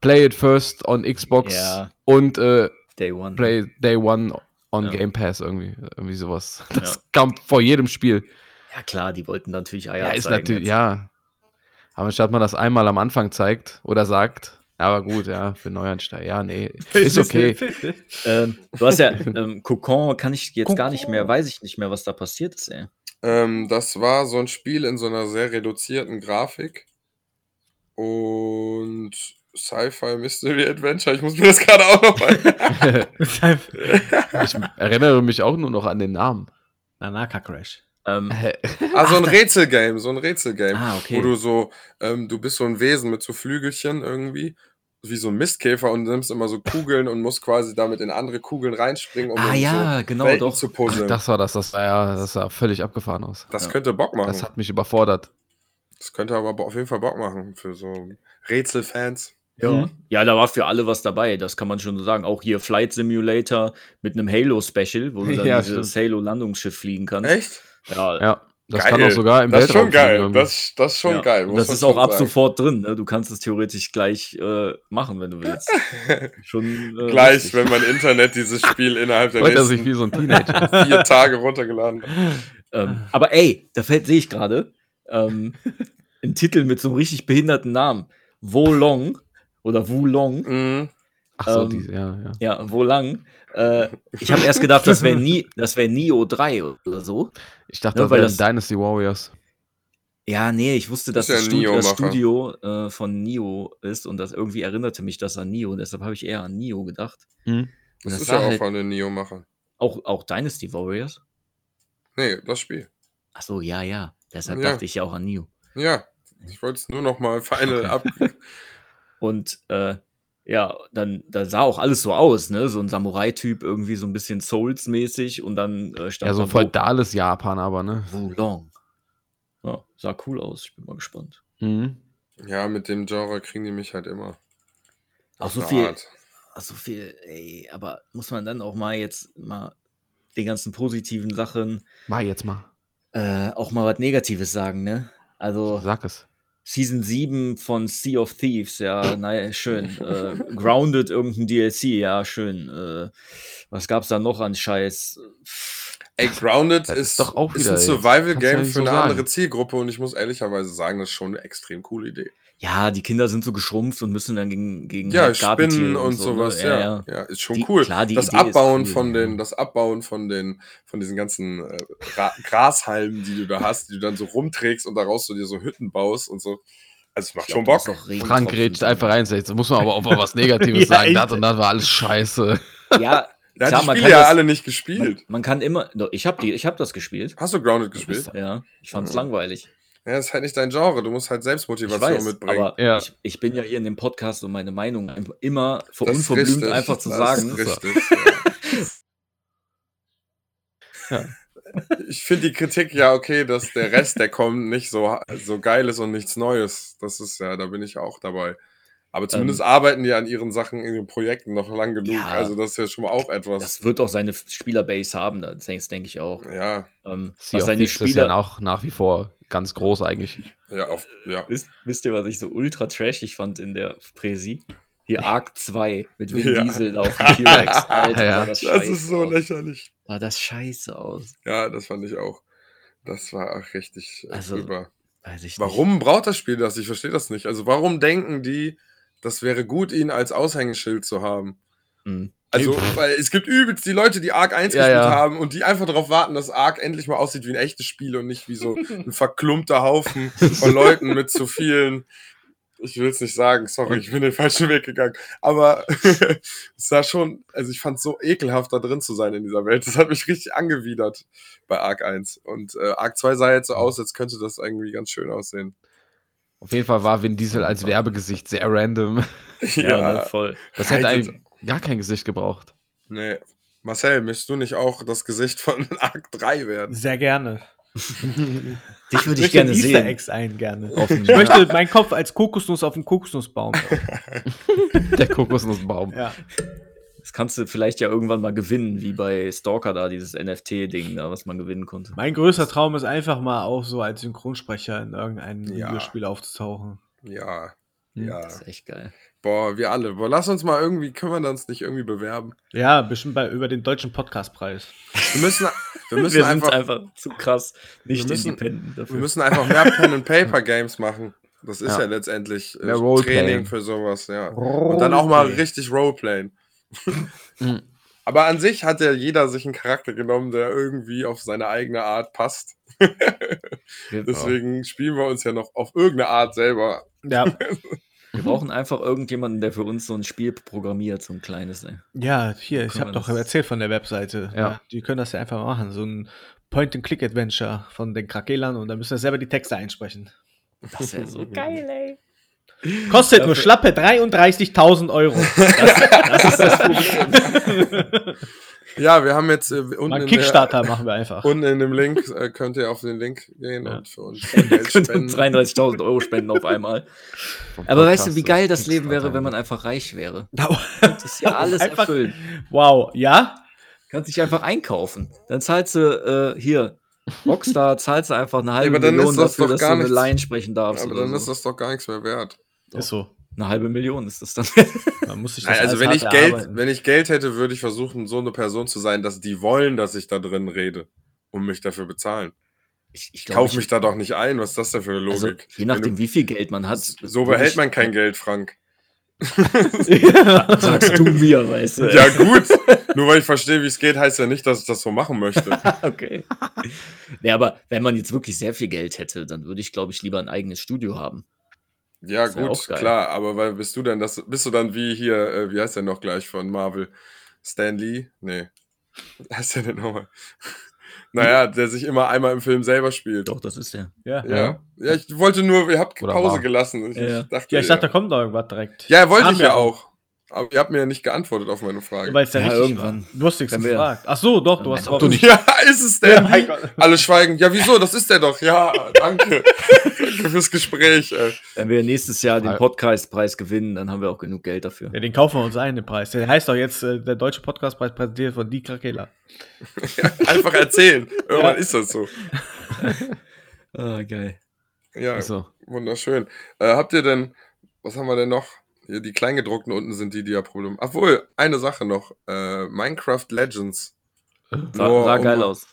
Play it first on Xbox Ja. und äh, Day One. Play Day One on Ja. Game Pass irgendwie. Irgendwie sowas. Das Ja. kam vor jedem Spiel. Ja, klar, die wollten natürlich Eier Ja, ist zeigen natürlich, jetzt. ja. Aber statt man das einmal am Anfang zeigt oder sagt, Aber gut, ja, für Neuansteiger. Ja, nee. Ist okay. Ähm, du hast ja ähm, Cocon, kann ich jetzt gar nicht mehr, weiß ich nicht mehr, was da passiert ist, ey. Ähm, das war so ein Spiel in so einer sehr reduzierten Grafik. Und Sci-Fi Mystery Adventure. Ich muss mir das gerade auch noch mal. ich erinnere mich auch nur noch an den Namen. Nanaka Crash. Ähm, Ah, so ein Rätselgame, so ein Rätselgame. Ah, okay. Wo du so, ähm, du bist so ein Wesen mit so Flügelchen irgendwie, wie so ein Mistkäfer und nimmst immer so Kugeln und musst quasi damit in andere Kugeln reinspringen, um ah ja, so genau, Welten doch. zu Ach, puzzeln. Das, das war das. Das war ja, das sah völlig abgefahren aus. Ja. könnte Bock machen. Das hat mich überfordert. Das könnte aber auf jeden Fall Bock machen für so Rätselfans. Ja. Mhm. ja, da war für alle was dabei, das kann man schon so sagen. Auch hier Flight Simulator mit einem Halo-Special, wo du dann Ja, dieses. Halo-Landungsschiff fliegen kannst. Echt? Ja, Ja, das Geil. kann auch sogar im Das ist Weltraum schon geil. fliegen. Das, das ist schon ja. geil. Das ist auch ab sagen. sofort drin. Ne? Du kannst es theoretisch gleich äh, machen, wenn du willst. schon äh, Gleich, lustig. wenn mein Internet dieses Spiel innerhalb der Freut er sich nächsten wie so ein Teenager. vier Tage runtergeladen hat. Ähm, aber ey, da fällt, sehe ich gerade, ähm, ein Titel mit so einem richtig behinderten Namen. Wo Long oder Wu Long. Mhm. Ach so, Ähm, diese, ja, ja. Ja, wo lang? Äh, ich habe erst gedacht, das wäre Ni das wär Neo 3 oder so. Ich dachte, Ja, das weil wären das- Dynasty Warriors. Ja, nee, ich wusste, dass Das das, Studio, das. Studio äh, von Neo ist und das irgendwie erinnerte mich das an Neo. Deshalb habe ich eher an Neo gedacht. Hm? Und Das, ist ja auch halt von den Neo-Machern. auch, auch Dynasty Warriors. Nee, das Spiel. Ach so, ja, ja. Deshalb Ja. dachte ich ja auch an Neo. Ja, ich wollte es nur noch mal final ab. Und äh, ja, dann da sah auch alles so aus, ne? So ein Samurai-Typ, irgendwie so ein bisschen Souls-mäßig und dann äh, stand Ja, so da feudales Japan, aber, ne? Wu Long. Ja, sah cool aus. Ich bin mal gespannt. Mhm. Ja, mit dem Genre kriegen die mich halt immer. Auch so viel, Art. ach, so viel, ey, aber muss man dann auch mal jetzt mal den ganzen positiven Sachen Mal jetzt mal. äh, auch mal was Negatives sagen, ne? Also Sag es. Season 7 von Sea of Thieves, ja, naja, schön. Äh, Grounded, irgendein DLC, ja, schön. Äh, was gab's da noch an Scheiß? Ey, Grounded Das ist, ist doch auch ist wieder ein. Kannst du Survival-Game für so eine sagen. andere Zielgruppe und ich muss ehrlicherweise sagen, das ist schon eine extrem coole Idee. Ja, die Kinder sind so geschrumpft und müssen dann gegen, gegen Ja, halt Spinnen und so, ne? sowas, ja, ja. ist schon Die- cool. klar, die das Idee Abbauen cool, von ja. den, das Abbauen von den, von diesen ganzen äh, Gra Grashalmen, die du da hast, die du dann so rumträgst und daraus so dir so Hütten baust und so. Also es macht Ich schon glaub, da Bock. Frank grätscht einfach rein. Jetzt muss man aber auch mal was Negatives Ja, sagen. Das und das war alles scheiße. Ja, Der klar, man kann ja das- alle nicht man, gespielt. man kann immer. Doch, Ich habe hab das gespielt. Hast du Grounded gespielt? Ja, ich fand's Mhm. langweilig. Ja, das ist halt nicht dein Genre. Du musst halt Ich Selbstmotivation weiß, mitbringen. aber Ja. ich, ich bin ja hier in dem Podcast, um meine Meinung immer unverblümt richtig, einfach zu das sagen. Ist richtig, ja. Ich finde die Kritik ja okay, dass der Rest, der kommt, nicht so, so geil ist und nichts Neues. Das ist ja, da bin ich auch dabei. Aber zumindest arbeiten die an ihren Sachen, in ihren Projekten noch lang genug. Ähm. Ja. also das ist ja schon mal auch etwas. Das wird auch seine Spielerbase haben, das denke denk ich auch. ja, Ähm, was seine Thieves ist ja Spieler. auch nach wie vor ganz groß eigentlich. ja, auf, ja. Wisst, wisst ihr, was ich so ultra trashig fand in der Präsi? Hier Arc 2 mit Vin Ja. Diesel auf dem T-Rex. Alter, Ja. das, Das ist so aus. lächerlich. Sah das scheiße aus. Ja, das fand ich auch. Das war auch richtig äh, Also, ich Warum braucht das Spiel das? Ich verstehe das nicht. Also warum denken die, das wäre gut, ihn als Aushängeschild zu haben? nicht. Mhm. Also, weil es gibt übelst die Leute, die Ark 1 Ja, gespielt ja. haben und die einfach darauf warten, dass Ark endlich mal aussieht wie ein echtes Spiel und nicht wie so ein verklumpter Haufen von Leuten mit zu vielen. Ich will es nicht sagen, sorry, ich bin den falschen Weg gegangen. Aber es sah schon, also ich fand es so ekelhaft, da drin zu sein in dieser Welt. Das hat mich richtig angewidert bei Ark 1. Und äh, Ark 2 sah jetzt so aus, als könnte das irgendwie ganz schön aussehen. Auf jeden Fall war Vin Diesel als Werbegesicht sehr random. Ja, ne, voll. Das hätte eigentlich gar kein Gesicht gebraucht. Nee. Marcel, möchtest du nicht auch das Gesicht von Ark 3 werden? Sehr gerne. Dich würde ich möchte gerne sehen. Eggs ein, gerne. Dem- Ich möchte meinen Kopf als Kokosnuss auf dem Kokosnussbaum. Der Kokosnussbaum. Ja. Das kannst du vielleicht ja irgendwann mal gewinnen, wie bei Stalker da, dieses NFT-Ding da, was man gewinnen konnte. Mein größter Traum ist einfach mal auch so als Synchronsprecher in irgendeinem Ja. Videospiel aufzutauchen. Ja. Hm. Ja. Das ist echt geil. Boah, wir alle. Boah, lass uns mal irgendwie, können wir uns nicht irgendwie bewerben? Ja, bestimmt bei, über den deutschen Podcastpreis. Wir müssen, wir müssen, Wir einfach, einfach zu krass nicht Wir müssen- independent dafür. wir müssen einfach mehr Pen and Paper Games machen. Das ist ja, Ja. letztendlich äh, Mehr. Training für sowas, ja. Und dann auch mal richtig Roleplayen. Mhm. Aber an sich hat ja jeder sich einen Charakter genommen, der irgendwie auf seine eigene Art passt. Deswegen spielen wir uns ja noch auf irgendeine Art selber. Ja, Wir brauchen einfach irgendjemanden, der für uns so ein Spiel programmiert, so ein kleines. Ey. ja hier, ich habe doch erzählt von der Webseite. Ja. Die können das ja einfach machen. So ein Point-and-Click-Adventure von den Krakelern und dann müssen wir selber die Texte einsprechen. Das wäre so geil, ey. Kostet nur schlappe 33.000 Euro. Das ist das Problem. Ja, wir haben jetzt äh, unten, Mal in Kickstarter machen wir einfach. Der, unten in dem Link äh, könnt ihr auf den Link gehen Ja. und für uns Geld spenden. uns 33.000 Euro spenden auf einmal. Aber weißt du, wie geil das. Leben wäre, wenn man einfach reich wäre? Wow. Das ist ja alles Einfach- erfüllt. Wow, ja? Kannst dich einfach einkaufen. Dann zahlst du äh, hier, Rockstar, zahlst du einfach eine halbe dann Million das dafür, doch dass gar du eine nichts. Line sprechen darfst. Aber dann so. ist das doch gar nichts mehr wert. Ist so. Eine halbe Million ist das dann. Man muss sich das Nein, also wenn ich Geld, wenn ich Geld hätte, würde ich versuchen, so eine Person zu sein, dass die wollen, dass ich da drin rede und mich dafür bezahlen. Ich, ich Ich kaufe ich- mich da doch nicht ein. Was ist das denn für eine also, Logik? je nachdem, Wenn wie viel Geld man hat. du, so behält man kein Geld, Frank. Sagst du mir, weißt du. Ja, gut. Nur weil ich verstehe, wie es geht, heißt ja nicht, dass ich das so machen möchte. okay. nee, aber wenn man jetzt wirklich sehr viel Geld hätte, dann würde ich, glaube ich, lieber ein eigenes Studio haben. Ja, Das wär gut, klar, aber weil bist du denn das, bist du dann wie hier, äh, wie heißt der noch gleich von Marvel? Stan Lee? Nee. Heißt der denn nochmal? naja, der sich immer einmal im Film selber spielt. Doch, das ist der. ja. Ja. Ja, ich wollte nur, ihr habt Oder Pause war. gelassen. Ich, Ja. ich dachte, ja, ich dachte, da kommt doch irgendwas direkt. ja, wollte Haben ich ja auch. Aber ihr habt mir ja nicht geantwortet auf meine Frage. Weil es ja, Ja, richtig irgendwann. war. Du hast nichts gefragt. Ach so, doch, du Ja, hast drauf. Gott. ja, ist es Ja, mein Lee? Gott. Alle schweigen. Ja, wieso? Das ist der doch. Ja, danke. danke fürs Gespräch. Ey. Wenn wir nächstes Jahr den Ja. Podcastpreis gewinnen, dann haben wir auch genug Geld dafür. Ja, den kaufen wir uns ein, den Preis. Der heißt doch jetzt äh, der deutsche Podcastpreis präsentiert von Die Krakela. Einfach erzählen. Irgendwann Ja. ist das so. Ah, geil. Ja, Also, Wunderschön. Äh, habt ihr denn, was haben wir denn noch? Hier, die Kleingedruckten unten sind die, die ja Problem. Obwohl, eine Sache noch. Äh, Minecraft Legends. Sah, Nur sah um- geil aus.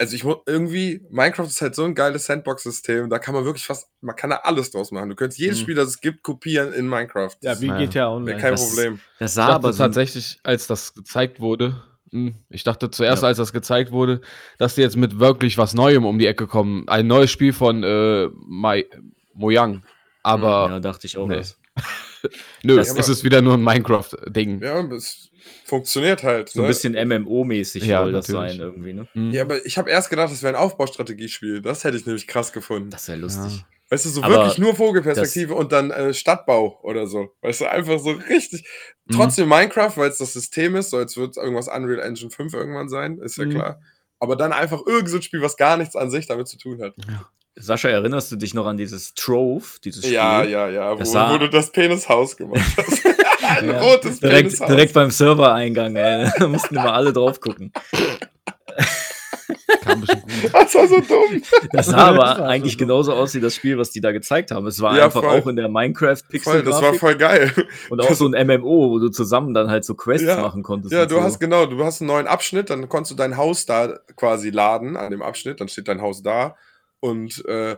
Also ich muss irgendwie, Minecraft ist halt so ein geiles Sandbox-System, da kann man wirklich fast, man kann da alles draus machen. Du könntest jedes Mhm. Spiel, das es gibt, kopieren in Minecraft. Ja, wie Ja. GTA Online. kein Das- Problem. Das ich sah dachte aber so. tatsächlich, als das gezeigt wurde, hm, ich dachte zuerst, Ja. als das gezeigt wurde, dass die jetzt mit wirklich was Neuem um die Ecke kommen. Ein neues Spiel von äh, Mai, Mojang. Aber Ja, dachte ich auch. Nee. was. nö, Das- es ist wieder nur ein Minecraft-Ding. Ja, es funktioniert halt. So ein ne? bisschen MMO-mäßig Ja, soll das natürlich. sein irgendwie, ne? Hm. Ja, aber ich habe erst gedacht, das wäre ein Aufbaustrategiespiel. Das hätte ich nämlich krass gefunden. Das wäre lustig. Weißt du, so Aber wirklich nur Vogelperspektive und dann äh, Stadtbau oder so. Weißt du, einfach so richtig. Mhm. Trotzdem Minecraft, weil es das System ist, so als wird es irgendwas Unreal Engine 5 irgendwann sein, ist ja Mhm. klar. Aber dann einfach irgend so ein Spiel, was gar nichts an sich damit zu tun hat. Sascha, erinnerst du dich noch an dieses Trove, dieses Spiel? Ja, ja, ja, wo, Das sah- wo du das Penishaus gemacht hast. ein Ja. rotes Direkt, Penishaus. direkt beim Server-Eingang, ey. Da mussten immer alle drauf gucken. Kam bestimmt gut. Das war so dumm. Das sah aber war so eigentlich dumm. genauso aus wie das Spiel, was die da gezeigt haben. Es war Ja, einfach voll. auch in der Minecraft-Pixel. Voll, das war voll geil. Und auch so ein MMO, wo du zusammen dann halt so Quests Ja. machen konntest. Ja, du so. hast genau, du hast einen neuen Abschnitt, dann konntest du dein Haus da quasi laden an dem Abschnitt, dann steht dein Haus da und, äh,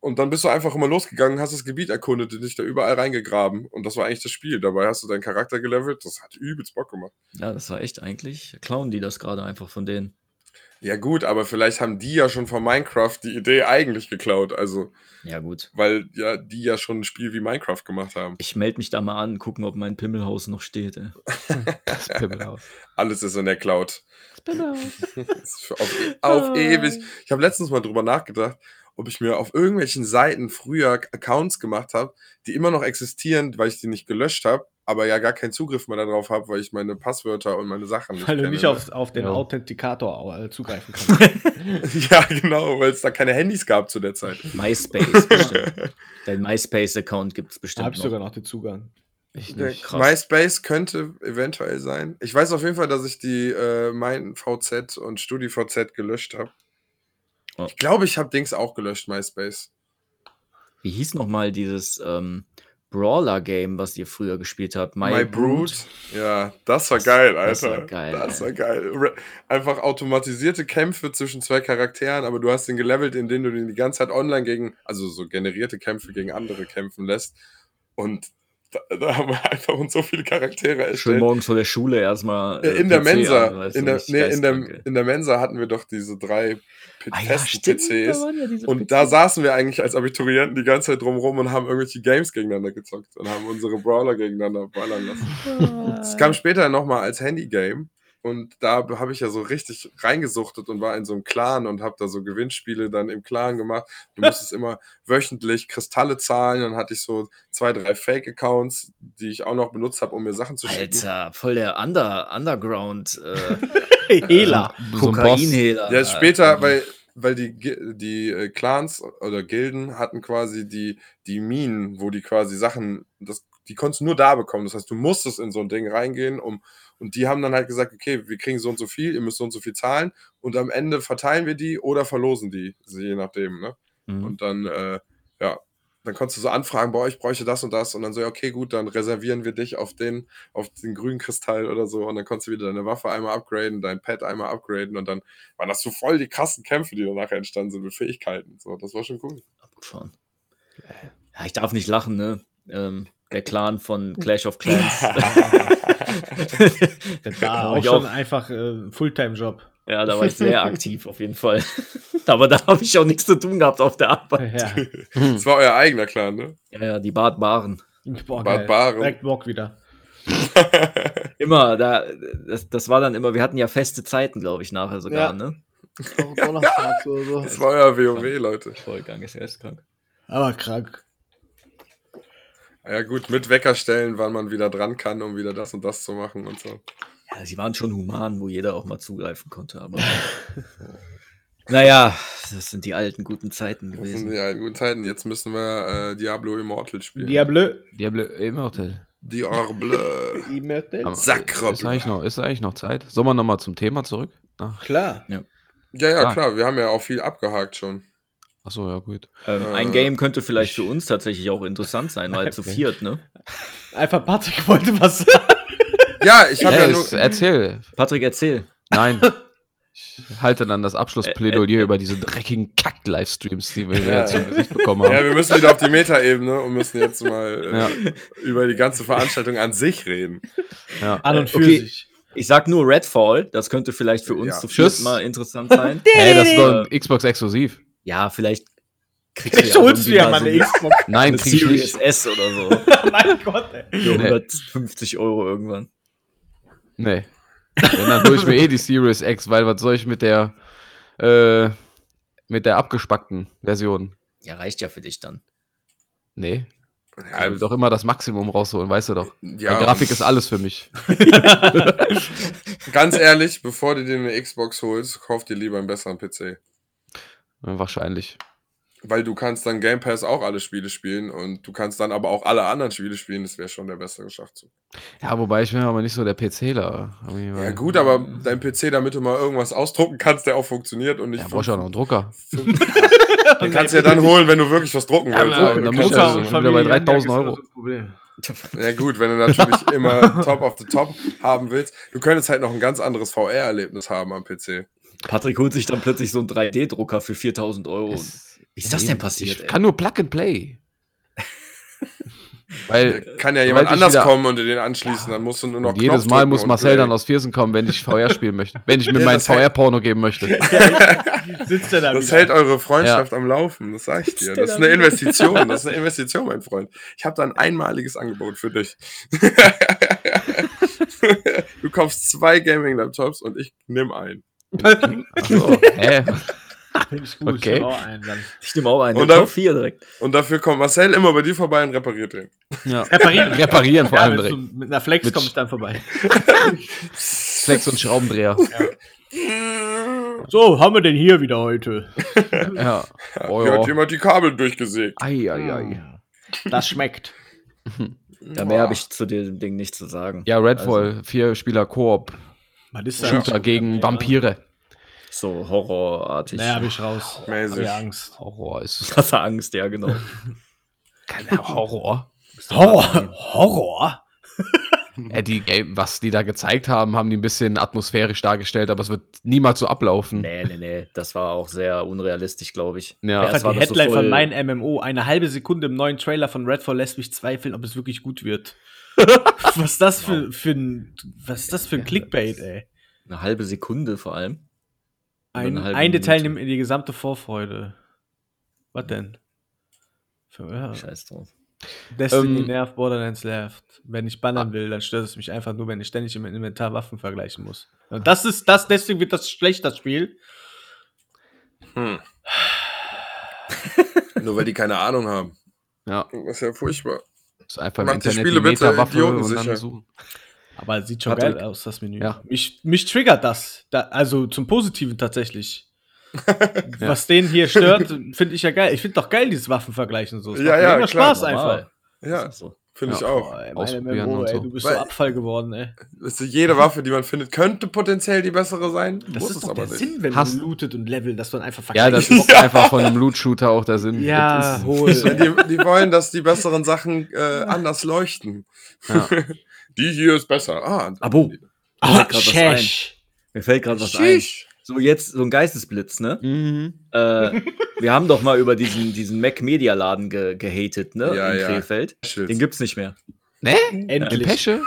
und dann bist du einfach immer losgegangen, hast das Gebiet erkundet und dich da überall reingegraben und das war eigentlich das Spiel. Dabei hast du deinen Charakter gelevelt, das hat übelst Bock gemacht. Ja, das war echt eigentlich. Klauen die das gerade einfach von denen. Ja gut, aber vielleicht haben die ja schon von Minecraft die Idee eigentlich geklaut, also Ja, gut. weil ja die ja schon ein Spiel wie Minecraft gemacht haben. Ich melde mich da mal an, gucken, ob mein Pimmelhaus noch steht. Das Pimmelhaus. Alles ist in der Cloud. Das ist für auf, auf ewig. Ich habe letztens mal drüber nachgedacht, ob ich mir auf irgendwelchen Seiten früher Accounts gemacht habe, die immer noch existieren, weil ich die nicht gelöscht habe, aber ja gar keinen Zugriff mehr darauf habe, weil ich meine Passwörter und meine Sachen nicht Weil du kenne. nicht ne? auf, auf den Ja. Authentikator au- äh, zugreifen kannst. ja, genau, weil es da keine Handys gab zu der Zeit. MySpace bestimmt. Dein MySpace-Account gibt es da bestimmt. habe ich noch. sogar noch den Zugang. Ich Der nicht. krass. MySpace könnte eventuell sein. Ich weiß auf jeden Fall, dass ich die äh, mein VZ und StudiVZ gelöscht habe. Oh. Ich glaube, ich habe Dings auch gelöscht, MySpace. Wie hieß nochmal dieses ähm, Brawler-Game, was ihr früher gespielt habt? My, Brood. Ja, das war geil, Alter. das war geil, Das war geil. Einfach automatisierte Kämpfe zwischen zwei Charakteren, aber du hast den gelevelt, indem du den die ganze Zeit online gegen, also so generierte Kämpfe gegen andere kämpfen lässt. Und da, da haben wir einfach uns so viele Charaktere Schön erstellt. morgens vor der Schule erstmal. Äh, äh, in der PC Mensa, an, in, der, nee, in, der, in der Mensa hatten wir doch diese drei P- Ah ja, festen stimmt, da PCs. waren ja Und da PCs. saßen wir eigentlich als Abiturienten die ganze Zeit drumrum und haben irgendwelche Games gegeneinander gezockt und haben unsere Brawler gegeneinander ballern lassen. Es kam später nochmal als Handygame und da habe ich ja so richtig reingesuchtet und war in so einem Clan und habe da so Gewinnspiele dann im Clan gemacht. Du musstest immer wöchentlich Kristalle zahlen, dann hatte ich so zwei, drei Fake-Accounts, die ich auch noch benutzt habe, um mir Sachen zu schicken. Alter, voll der Under, Underground äh, ein Boss. Kokainhehler. Ja, später, weil, weil die, die äh, Clans oder Gilden hatten quasi die, die Minen, wo die quasi Sachen, das, die konntest du nur da bekommen. Das heißt, du musstest in so ein Ding reingehen, um, und die haben dann halt gesagt, okay, wir kriegen so und so viel, ihr müsst so und so viel zahlen und am Ende verteilen wir die oder verlosen die, je nachdem, ne? Mhm. Und dann, äh, ja, dann konntest du so anfragen, bei euch bräuchte das und das und dann so, ja, okay, gut, dann reservieren wir dich auf den, auf den grünen Kristall oder so und dann konntest du wieder deine Waffe einmal upgraden, dein Pad einmal upgraden und dann waren das so voll die krassen Kämpfe, die danach entstanden sind mit Fähigkeiten. So, das war schon cool. Abgefahren. Ja, ich darf nicht lachen, ne? Ähm, der Clan von Clash of Clans. Das Da war war auch ich schon auch- einfach äh, ein Fulltime-Job. ja, da war ich sehr aktiv auf jeden Fall. Aber da habe ich auch nichts zu tun gehabt auf der Arbeit. Ja. Das war euer eigener Clan, ne? Ja, ja, die Bartbaren. Boah, Bad geil. Baren. Direkt Bock wieder. Immer, da, das, das war dann immer, wir hatten ja feste Zeiten, glaube ich, nachher sogar, Ja. ne? Donnerstag oder so. Das war euer WoW, Leute. Vollgang ist geisteskrank. Aber krank. Ja gut, mit Weckerstellen, wann man wieder dran kann, um wieder das und das zu machen und so. Ja, sie waren schon human, wo jeder auch mal zugreifen konnte, aber. naja, das sind die alten guten Zeiten Das sind gewesen. die alten guten Zeiten. Jetzt müssen wir äh, Diablo Immortal spielen. Diablo. Diablo Immortal. Diablo. Immortal. Sacre Ist eigentlich, noch, ist eigentlich noch Zeit? Sollen wir nochmal zum Thema zurück? Ach, Klar. Ja, ja, Ah. klar. Wir haben ja auch viel abgehakt schon. Achso, ja, gut. Ähm, Äh, ein Game könnte vielleicht für uns tatsächlich auch interessant sein, weil zu viert, ne? Einfach Patrick wollte was sagen. Ja, ich habe ja es- nur. erzähl. Patrick, erzähl. Nein. Ich halte dann das Abschlussplädoyer Äh, äh, über diese dreckigen Kack-Livestreams, die wir Ja. jetzt zum Gesicht bekommen haben. Ja, wir müssen wieder auf die Metaebene und müssen jetzt mal äh, Ja. über die ganze Veranstaltung an sich reden. Ja. An und für Okay. sich. Ich sag nur Redfall, das könnte vielleicht für uns Ja. zu mal interessant sein. Hey, das ist doch ein Xbox exklusiv. Ja, vielleicht kriegst Ich hol's irgendwie dir mal mal so eine Xbox. Nein, eine krieg ich Series nicht. S oder so. mein Gott, ey. Für Nee. 150 Euro irgendwann. Nee. Wenn, dann hole ich mir eh die Series X, weil was soll ich mit der äh, mit der abgespackten Version? Ja, reicht ja für dich dann. Nee. Ich Ja, will doch immer das Maximum rausholen, weißt du doch. ja, Grafik ist alles für mich. Ganz ehrlich, bevor du dir eine Xbox holst, kauf dir lieber einen besseren PC. Ja, Wahrscheinlich. Weil du kannst dann Game Pass auch alle Spiele spielen und du kannst dann aber auch alle anderen Spiele spielen. Das wäre schon der bessere Schachzug. Ja, wobei ich bin aber nicht so der PCler. Ja gut, aber dein PC, damit du mal irgendwas ausdrucken kannst, der auch funktioniert und nicht Ja, brauchst ja noch einen Drucker. Den kannst du ja dann holen, wenn du wirklich was drucken Ja, willst. du dann kannst muss ja er- so- schon wieder bei 3000 Euro. Ja gut, wenn du natürlich immer top of the top haben willst. Du könntest halt noch ein ganz anderes VR-Erlebnis haben am PC. Patrick holt sich dann plötzlich so einen 3D-Drucker für 4000 Euro. Es- Wie ist das denn passiert? Ich kann nur Plug and Play. Weil Kann ja jemand anders wieder- kommen und dir den anschließen, dann musst du nur noch Und jedes Knopf Mal muss Marcel Play. dann aus Viersen kommen, wenn ich VR spielen möchte. Wenn ich mir Ja, mein VR-Porno geben möchte. Sitzt er da Das wieder? hält eure Freundschaft am Laufen, das sag ich dir. Das ist eine wieder? Investition, das ist eine Investition, mein Freund. Ich habe da ein einmaliges Angebot für dich. du kaufst zwei Gaming-Laptops und ich nimm einen. Achso, hä? Ich gut. Okay. Ich hau einen dann. Ich nehme auch einen. Und dann- vier direkt. Und dafür kommt Marcel immer bei dir vorbei und repariert den. Ja. Reparieren. Reparieren vor Ja, allem wenn direkt. du- mit einer Flex Mit- komme ich dann vorbei. Flex und Schraubendreher. So, haben wir denn hier wieder heute? Ja. Oh, Hier hat ja. jemand die Kabel durchgesägt. Ei, ei, ei. Das schmeckt. Ja, mehr habe ich zu dem Ding nicht zu sagen. Ja, Redfall, vier Spieler Koop, Was ist das? Shooter gegen Vampire. So horrorartig. Naja, hab ich raus. Mäßig. Hab ich Angst. Horror ist Das war Angst, ja, genau. kein Horror. Horror. Horror? Ja, die Game, was die da gezeigt haben, haben die ein bisschen atmosphärisch dargestellt, aber es wird niemals so ablaufen. Nee, nee, nee. Das war auch sehr unrealistisch, glaube ich. Ja. Einfach war die das so Headline von meinem MMO. Eine halbe Sekunde im neuen Trailer von Redfall lässt mich zweifeln, ob es wirklich gut wird. was ist das für, für ein, was ist das für ein Clickbait, ey? Eine halbe Sekunde vor allem. Ein, ein Detail nimmt mir die gesamte Vorfreude. Was denn? Für, ja. Scheiß drauf. Destiny Ähm, nervt, Borderlands nervt. Wenn ich bannern will, dann stört es mich einfach nur, wenn ich ständig im Inventar Waffen vergleichen muss. Und das ist das, deswegen wird das schlecht, das Spiel. Hm. Nur weil die keine Ahnung haben. Ja, Das ist ja furchtbar. ist einfach im Macht die Internet Spiele die bitte Meta-Waffe und dann suchen. Aber es sieht schon Patrick. geil aus, das Menü. Ja. Mich, mich triggert das. Da, also zum Positiven tatsächlich. Was den hier stört, finde ich ja geil. Ich finde doch geil, dieses Waffenvergleichen so. Es Ja, ja, mega klar, Spaß Normal. einfach. Ja, so. finde ich Ja. auch. Boah, ey, MMO, und ey, du bist Weil- so Abfall geworden, ey. Weißt du, jede Waffe, die man findet, könnte potenziell die bessere sein. Das muss ist es doch aber der nicht. Sinn, wenn Hast- man lootet und levelt, dass man einfach Ja, das ist einfach von einem Loot-Shooter auch der Sinn. Ja, Das ist- hol. Die, die wollen, dass die besseren Sachen äh, anders leuchten. Ja. Die hier ist besser. Ah, Abo. Ah. Sheesh. Mir fällt gerade was ein. So jetzt so ein Geistesblitz, ne? Mhm. äh, wir haben doch mal über diesen, diesen Mac Media Laden ge gehatet, ne? Ja, in ja. Krefeld. Den gibt's nicht mehr. Ne? Endlich. Pesche?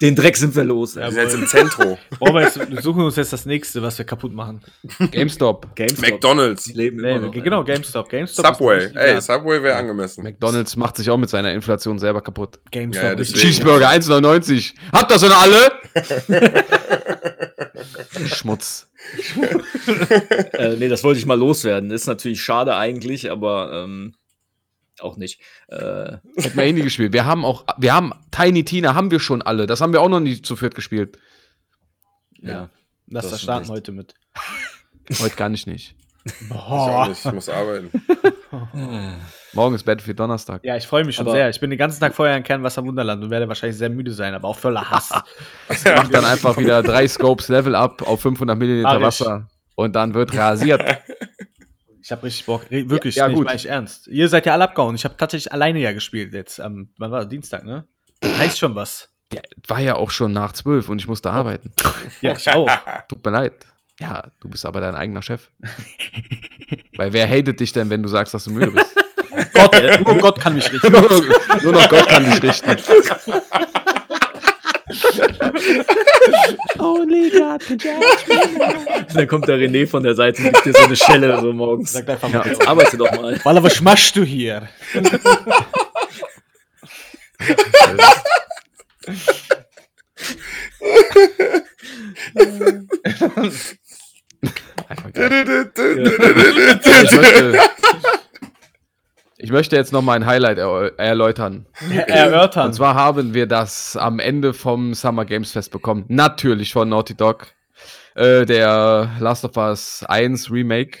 Den Dreck sind wir los. Die ey. sind jetzt im Zentrum. Boah, wir jetzt, wir suchen uns jetzt das nächste, was wir kaputt machen. GameStop. GameStop. McDonalds. Die leben Nee, immer noch. genau. GameStop. GameStop Subway. Ey. Subway wäre angemessen. McDonalds macht sich auch mit seiner Inflation selber kaputt. GameStop. Ja. Cheeseburger 1,99. Habt ihr so eine alle? Schmutz. Äh, nee, das wollte ich mal loswerden. Ist natürlich schade eigentlich, aber ähm, auch nicht. Äh, Hätten wir eh nie gespielt. Wir haben auch, wir haben Tiny Tina, haben wir schon alle. Das haben wir auch noch nie zu viert gespielt. ja. Lass Das starten heute mit. Heute gar nicht nicht. Ich auch nicht, ich muss arbeiten. Morgen ist Battlefield Donnerstag. Ja, ich freue mich schon Aber- sehr. Ich bin den ganzen Tag vorher in Kernwasser Wunderland und werde wahrscheinlich sehr müde sein, aber auch voller Hass. Mach dann einfach wieder drei Scopes Level up auf 500 Milliliter ich. Wasser. Und dann wird rasiert. Ich habe richtig Bock. Wirklich, Ja, nee, gut. ich ernst. Ihr seid ja alle abgehauen. Ich habe tatsächlich alleine ja gespielt jetzt. Am, wann war das? Dienstag, ne? Heißt schon was. Ja, war ja auch schon nach zwölf und ich musste arbeiten. Ja, ich auch. Tut mir leid. Ja, du bist aber dein eigener Chef. Weil wer hatet dich denn, wenn du sagst, dass du müde bist? Gott, äh, nur Gott kann mich richten. nur, nur noch Gott kann dich richten. Only God can judge. Dann kommt der René von der Seite und gibt dir so eine Schelle so morgens. Sagt einfach Ja, mal. jetzt arbeite doch mal. Walla, was machst du hier? Einfach geil. Ich möchte, ich möchte jetzt noch mal ein Highlight er erläutern. Erörtern. Und zwar haben wir das am Ende vom Summer Games Fest bekommen. Natürlich von Naughty Dog. Äh, der Last of Us 1 Remake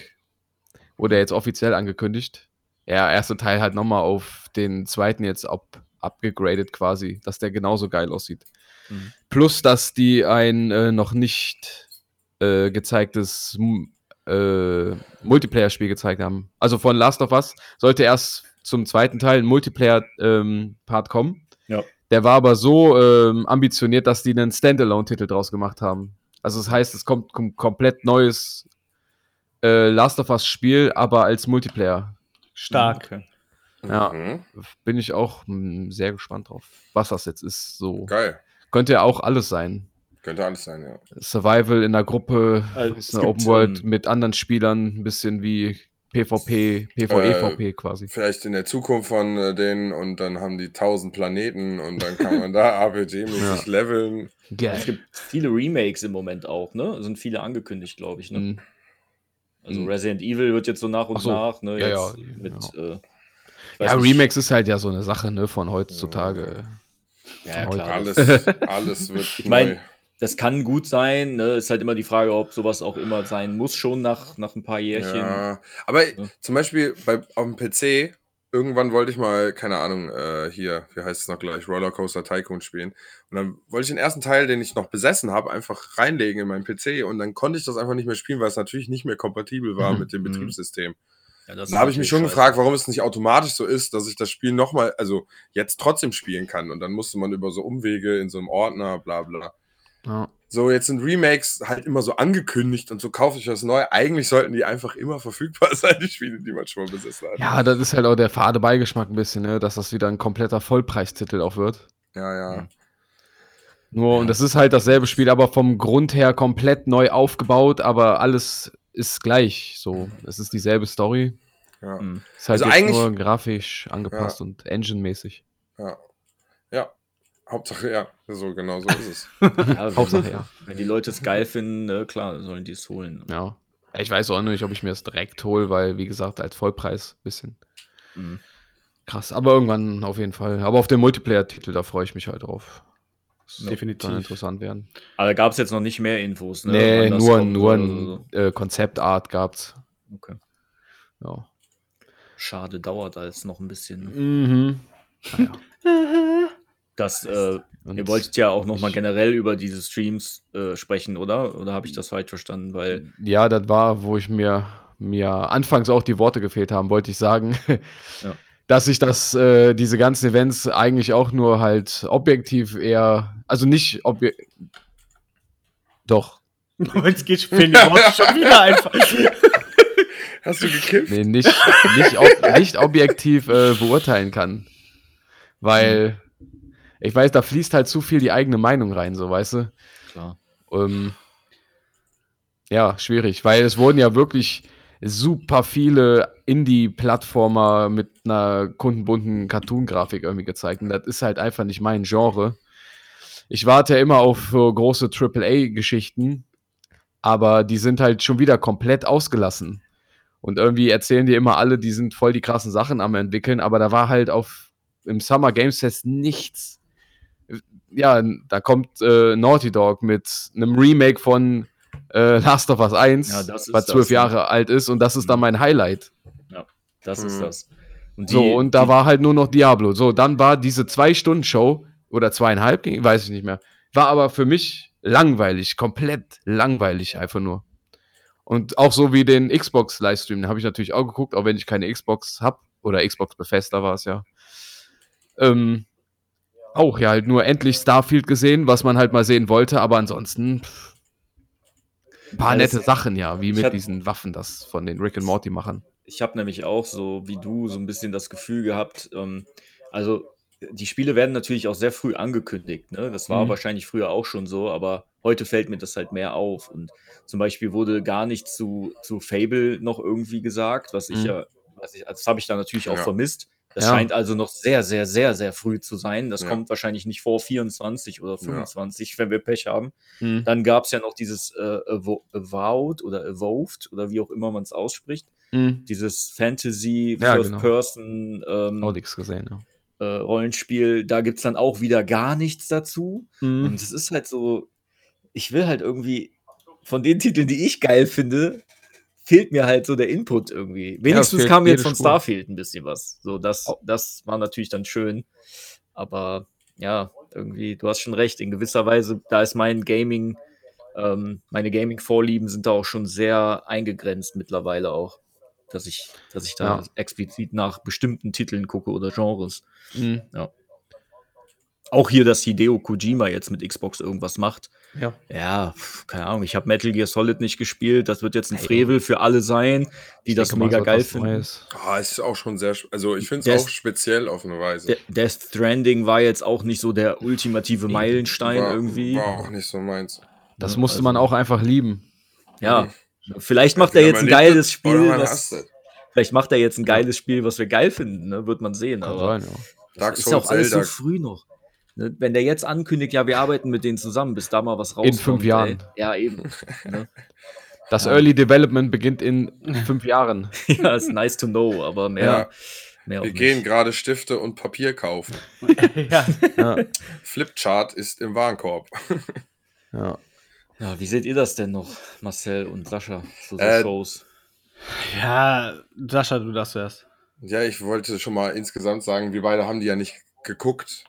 wurde jetzt offiziell angekündigt. Ja, erste Teil halt nochmal auf den zweiten jetzt ab, abgegradet quasi, dass der genauso geil aussieht. Mhm. Plus, dass die ein äh, noch nicht äh, gezeigtes äh, Multiplayer-Spiel gezeigt haben. Also von Last of Us sollte erst zum zweiten Teil ein Multiplayer-Part kommen. Ja. Der war aber so ähm, ambitioniert, dass die einen Standalone-Titel draus gemacht haben. Also das heißt, es kommt kom komplett neues äh, Last of Us-Spiel, aber als Multiplayer. Stark. Okay. Ja. Mhm. Bin ich auch mh, sehr gespannt drauf, was das jetzt ist. So Geil. könnte ja auch alles sein. Könnte alles sein, ja. Survival in der Gruppe, Also, ist es eine Open World ähm, mit anderen Spielern, ein bisschen wie PvP, PvEVP quasi. Vielleicht in der Zukunft von äh, denen und dann haben die tausend Planeten und dann kann man da RPG-mäßig leveln. Es Geil. gibt viele Remakes im Moment auch, ne? Sind viele angekündigt, glaube ich. Ne? Mhm. Also Mhm. Resident Evil wird jetzt so nach und so. nach, ne? Ja, jetzt ja, mit, ja. Äh, ich weiß Ja. Remakes ist halt ja so eine Sache, ne, von heutzutage. Ja, ja, klar. Alles, alles wird Ich mein, neu. Das kann gut sein, ne? Ist halt immer die Frage, ob sowas auch immer sein muss, schon nach, nach ein paar Jährchen. Ja, aber Ja. zum Beispiel bei, auf dem PC, irgendwann wollte ich mal, keine Ahnung, äh, hier, wie heißt es noch gleich, Rollercoaster Tycoon spielen. Und dann wollte ich den ersten Teil, den ich noch besessen habe, einfach reinlegen in meinen PC und dann konnte ich das einfach nicht mehr spielen, weil es natürlich nicht mehr kompatibel war Mhm. mit dem Mhm. Betriebssystem. Ja, Da habe ich mich schon scheiße. gefragt, warum es nicht automatisch so ist, dass ich das Spiel nochmal, also jetzt trotzdem spielen kann. Und dann musste man über so Umwege in so einem Ordner, bla bla. Ja. So, jetzt sind Remakes halt immer so angekündigt und so kaufe ich was neu. Eigentlich sollten die einfach immer verfügbar sein, die Spiele, die man schon mal besessen hat. ja, das ist halt auch der fade Beigeschmack ein bisschen, ne? dass das wieder ein kompletter Vollpreistitel auch wird. Ja, ja. Nur, und das ist halt dasselbe Spiel, aber vom Grund her komplett neu aufgebaut, aber alles ist gleich. So, es ist dieselbe Story. ja. Ist halt Also eigentlich- nur grafisch angepasst und engine-mäßig. Ja. Ja. Hauptsache, ja, so genau so ist es. Ja, wenn, Hauptsache, ja. wenn die Leute es geil finden, ne, klar, sollen die es holen. Ja. Ich weiß auch nicht, ob ich mir das direkt hole, weil, wie gesagt, als Vollpreis bisschen Mhm. krass. Aber irgendwann auf jeden Fall. Aber auf den Multiplayer-Titel, da freue ich mich halt drauf. Das Definitiv. Kann interessant werden. Aber da gab es jetzt noch nicht mehr Infos, ne? nee, nur, kommt nur ein so. äh, Konzeptart gab's. Okay. Ja. Schade, dauert alles noch ein bisschen. Mhm. Naja. Das, äh, ihr wolltet ja auch noch mal ich- generell über diese Streams äh, sprechen, oder? Oder habe ich das falsch verstanden? Weil, Ja, das war, wo ich mir, mir anfangs auch die Worte gefehlt haben, wollte ich sagen, Ja. dass ich das, äh, diese ganzen Events eigentlich auch nur halt objektiv eher, also nicht objektiv, doch, Jetzt geht fehlen die Worte schon wieder einfach. Hast du gekifft? nee, nicht, nicht, ob, nicht objektiv äh, beurteilen kann. Weil, ich weiß, da fließt halt zu viel die eigene Meinung rein, so, weißt du? klar. Ähm, ja, schwierig, weil es wurden ja wirklich super viele Indie-Plattformer mit einer kundenbunten Cartoon-Grafik irgendwie gezeigt. Und das ist halt einfach nicht mein Genre. Ich warte ja immer auf so große AAA-Geschichten, aber die sind halt schon wieder komplett ausgelassen. Und irgendwie erzählen die immer alle, die sind voll die krassen Sachen am entwickeln, aber da war halt auf im Summer Games Fest nichts. Ja, da kommt äh, Naughty Dog mit einem Remake von äh, Last of Us 1, Ja, das ist was das, zwölf ne? Jahre alt ist und das ist dann mein Highlight. Das ist Mhm. das. Und So, und da die- war halt nur noch Diablo. So, dann war diese Zwei-Stunden-Show oder zweieinhalb, ging- weiß ich nicht mehr. War aber für mich langweilig, komplett langweilig einfach nur. Und auch so wie den Xbox-Livestream, den habe ich natürlich auch geguckt, auch wenn ich keine Xbox habe. Oder Xbox Bethesda war es ja. Ähm, auch ja, halt nur endlich Starfield gesehen, was man halt mal sehen wollte, aber ansonsten pff, ein paar Ja, nette Sachen, ja, wie mit hab- diesen Waffen, das von den Rick and Morty machen. Ich habe nämlich auch so wie du so ein bisschen das Gefühl gehabt, ähm, also die Spiele werden natürlich auch sehr früh angekündigt. Ne? Das war Mhm. wahrscheinlich früher auch schon so, aber heute fällt mir das halt mehr auf. Und zum Beispiel wurde gar nichts zu, zu Fable noch irgendwie gesagt, was ich Mhm. ja, was ich, das habe ich da natürlich auch Ja. vermisst. Das Ja. scheint also noch sehr, sehr, sehr, sehr früh zu sein. Das Ja. kommt wahrscheinlich nicht vor 24 oder 25, wenn wir Pech haben. Mhm. Dann gab es ja noch dieses äh, Avowed oder Evolved oder wie auch immer man es ausspricht Mhm. dieses Fantasy Ja, First genau. Person ähm, nichts gesehen, ja. äh, Rollenspiel, da gibt es dann auch wieder gar nichts dazu. Mhm. Und es ist halt so, ich will halt irgendwie von den Titeln, die ich geil finde, fehlt mir halt so der Input irgendwie. Wenigstens fehlt kam jetzt von Spur. Starfield ein bisschen was. So, das, das war natürlich dann schön. Aber ja, irgendwie, du hast schon recht, in gewisser Weise, da ist mein Gaming, ähm, meine Gaming-Vorlieben sind da auch schon sehr eingegrenzt mittlerweile auch. Dass ich, dass ich da Ja. explizit nach bestimmten Titeln gucke oder Genres. Mhm. Auch hier, dass Hideo Kojima jetzt mit Xbox irgendwas macht. Ja. Ja, keine Ahnung, ich habe Metal Gear Solid nicht gespielt. Das wird jetzt ein Frevel für alle sein, die Ich das denke mega geil finden. Ah, es ist auch schon sehr, also ich finde es auch speziell auf eine Weise. De Death Stranding war jetzt auch nicht so der ultimative Meilenstein war, irgendwie. War auch nicht so meins. Das musste also- man auch einfach lieben. Ja, vielleicht macht er jetzt ein geiles es Spiel. Es. vielleicht macht er jetzt ein geiles Spiel, was wir geil finden. Ne? Wird man sehen. Aber sein, ja. Dark ist ja auch Souls, alles so Zelda. früh noch. Ne? Wenn der jetzt ankündigt, ja, wir arbeiten mit denen zusammen, bis da mal was rauskommt. fünf Jahren. Ey. Ja, eben. ne? Das Ja. Early Development beginnt in fünf Jahren. ja, ist nice to know, aber mehr, Ja, mehr wir gehen gerade Stifte und Papier kaufen. ja. Ja, Flipchart ist im Warenkorb. ja. Ja, wie seht ihr das denn noch, Marcel und Sascha? So, so Äh, Shows. ja, Sascha, du darfst zuerst. Ja, ich wollte schon mal insgesamt sagen, wir beide haben die ja nicht geguckt.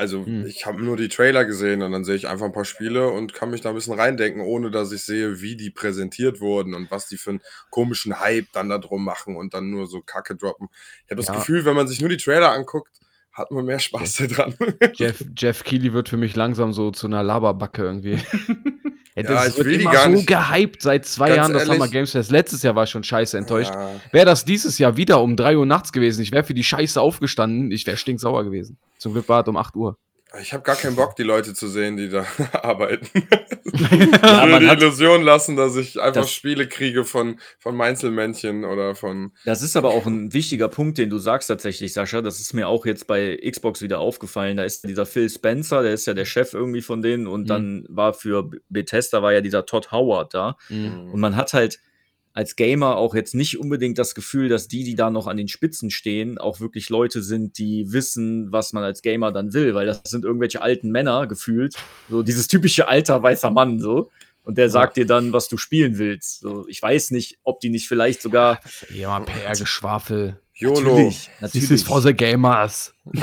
Also Hm. ich habe nur die Trailer gesehen und dann sehe ich einfach ein paar Spiele und kann mich da ein bisschen reindenken, ohne dass ich sehe, wie die präsentiert wurden und was die für einen komischen Hype dann da drum machen und dann nur so Kacke droppen. Ich habe das Ja. Gefühl, wenn man sich nur die Trailer anguckt, hat man mehr Spaß daran. Jeff, Jeff Keighley wird für mich langsam so zu einer Laberbacke irgendwie. ja, Ja, ich wird immer so nicht. gehypt seit zwei Ganz Jahren das ehrlich. Summer Games Fest. Letztes Jahr war ich schon scheiße enttäuscht. Ja. Wäre das dieses Jahr wieder um 3 Uhr nachts gewesen, ich wäre für die Scheiße aufgestanden, ich wäre stinksauer gewesen. Zum Glück war es um 8 Uhr. Ich habe gar keinen Bock, die Leute zu sehen, die da arbeiten. Ja, ich will die Illusion lassen, dass ich einfach Das- Spiele kriege von, von Meinzelmännchen oder von. das ist aber auch ein wichtiger Punkt, den du sagst tatsächlich, Sascha. Das ist mir auch jetzt bei Xbox wieder aufgefallen. Da ist dieser Phil Spencer, der ist ja der Chef irgendwie von denen. Und Mhm. dann war für Bethesda war ja dieser Todd Howard da. Mhm. Und man hat halt als Gamer auch jetzt nicht unbedingt das Gefühl, dass die, die da noch an den Spitzen stehen, auch wirklich Leute sind, die wissen, was man als Gamer dann will, weil das sind irgendwelche alten Männer gefühlt, so dieses typische alter weißer Mann so. Und der sagt dir dann, was du spielen willst. So, ich weiß nicht, ob die nicht vielleicht sogar. Ja, PR-Geschwafel. YOLO. Natürlich, This natürlich. is for the gamers.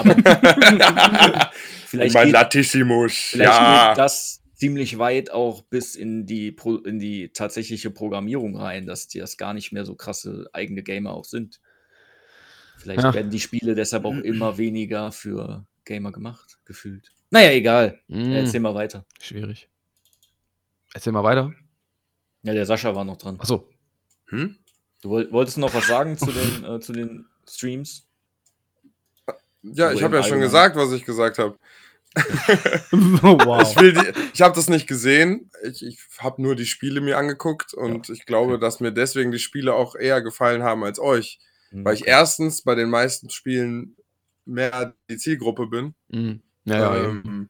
vielleicht mein geht, Latissimus. vielleicht Ja. geht das ziemlich weit auch bis in die, Pro, in die tatsächliche Programmierung rein, dass die das gar nicht mehr so krasse eigene Gamer auch sind. Vielleicht Ja. werden die Spiele deshalb auch immer weniger für Gamer gemacht, gefühlt. Naja, egal. Mm, Erzähl mal weiter. schwierig. Erzähl mal weiter. Ja, der Sascha war noch dran. Achso. Hm? Du woll, wolltest noch was sagen zu den, äh, zu den Streams? Ja, ich habe ja schon gesagt, was ich gesagt habe. wow. Ich will die, ich habe das nicht gesehen. Ich, ich habe nur die Spiele mir angeguckt und ich glaube, dass mir deswegen die Spiele auch eher gefallen haben als euch, weil ich erstens bei den meisten Spielen mehr die Zielgruppe bin Mm. Ja, ja, ähm,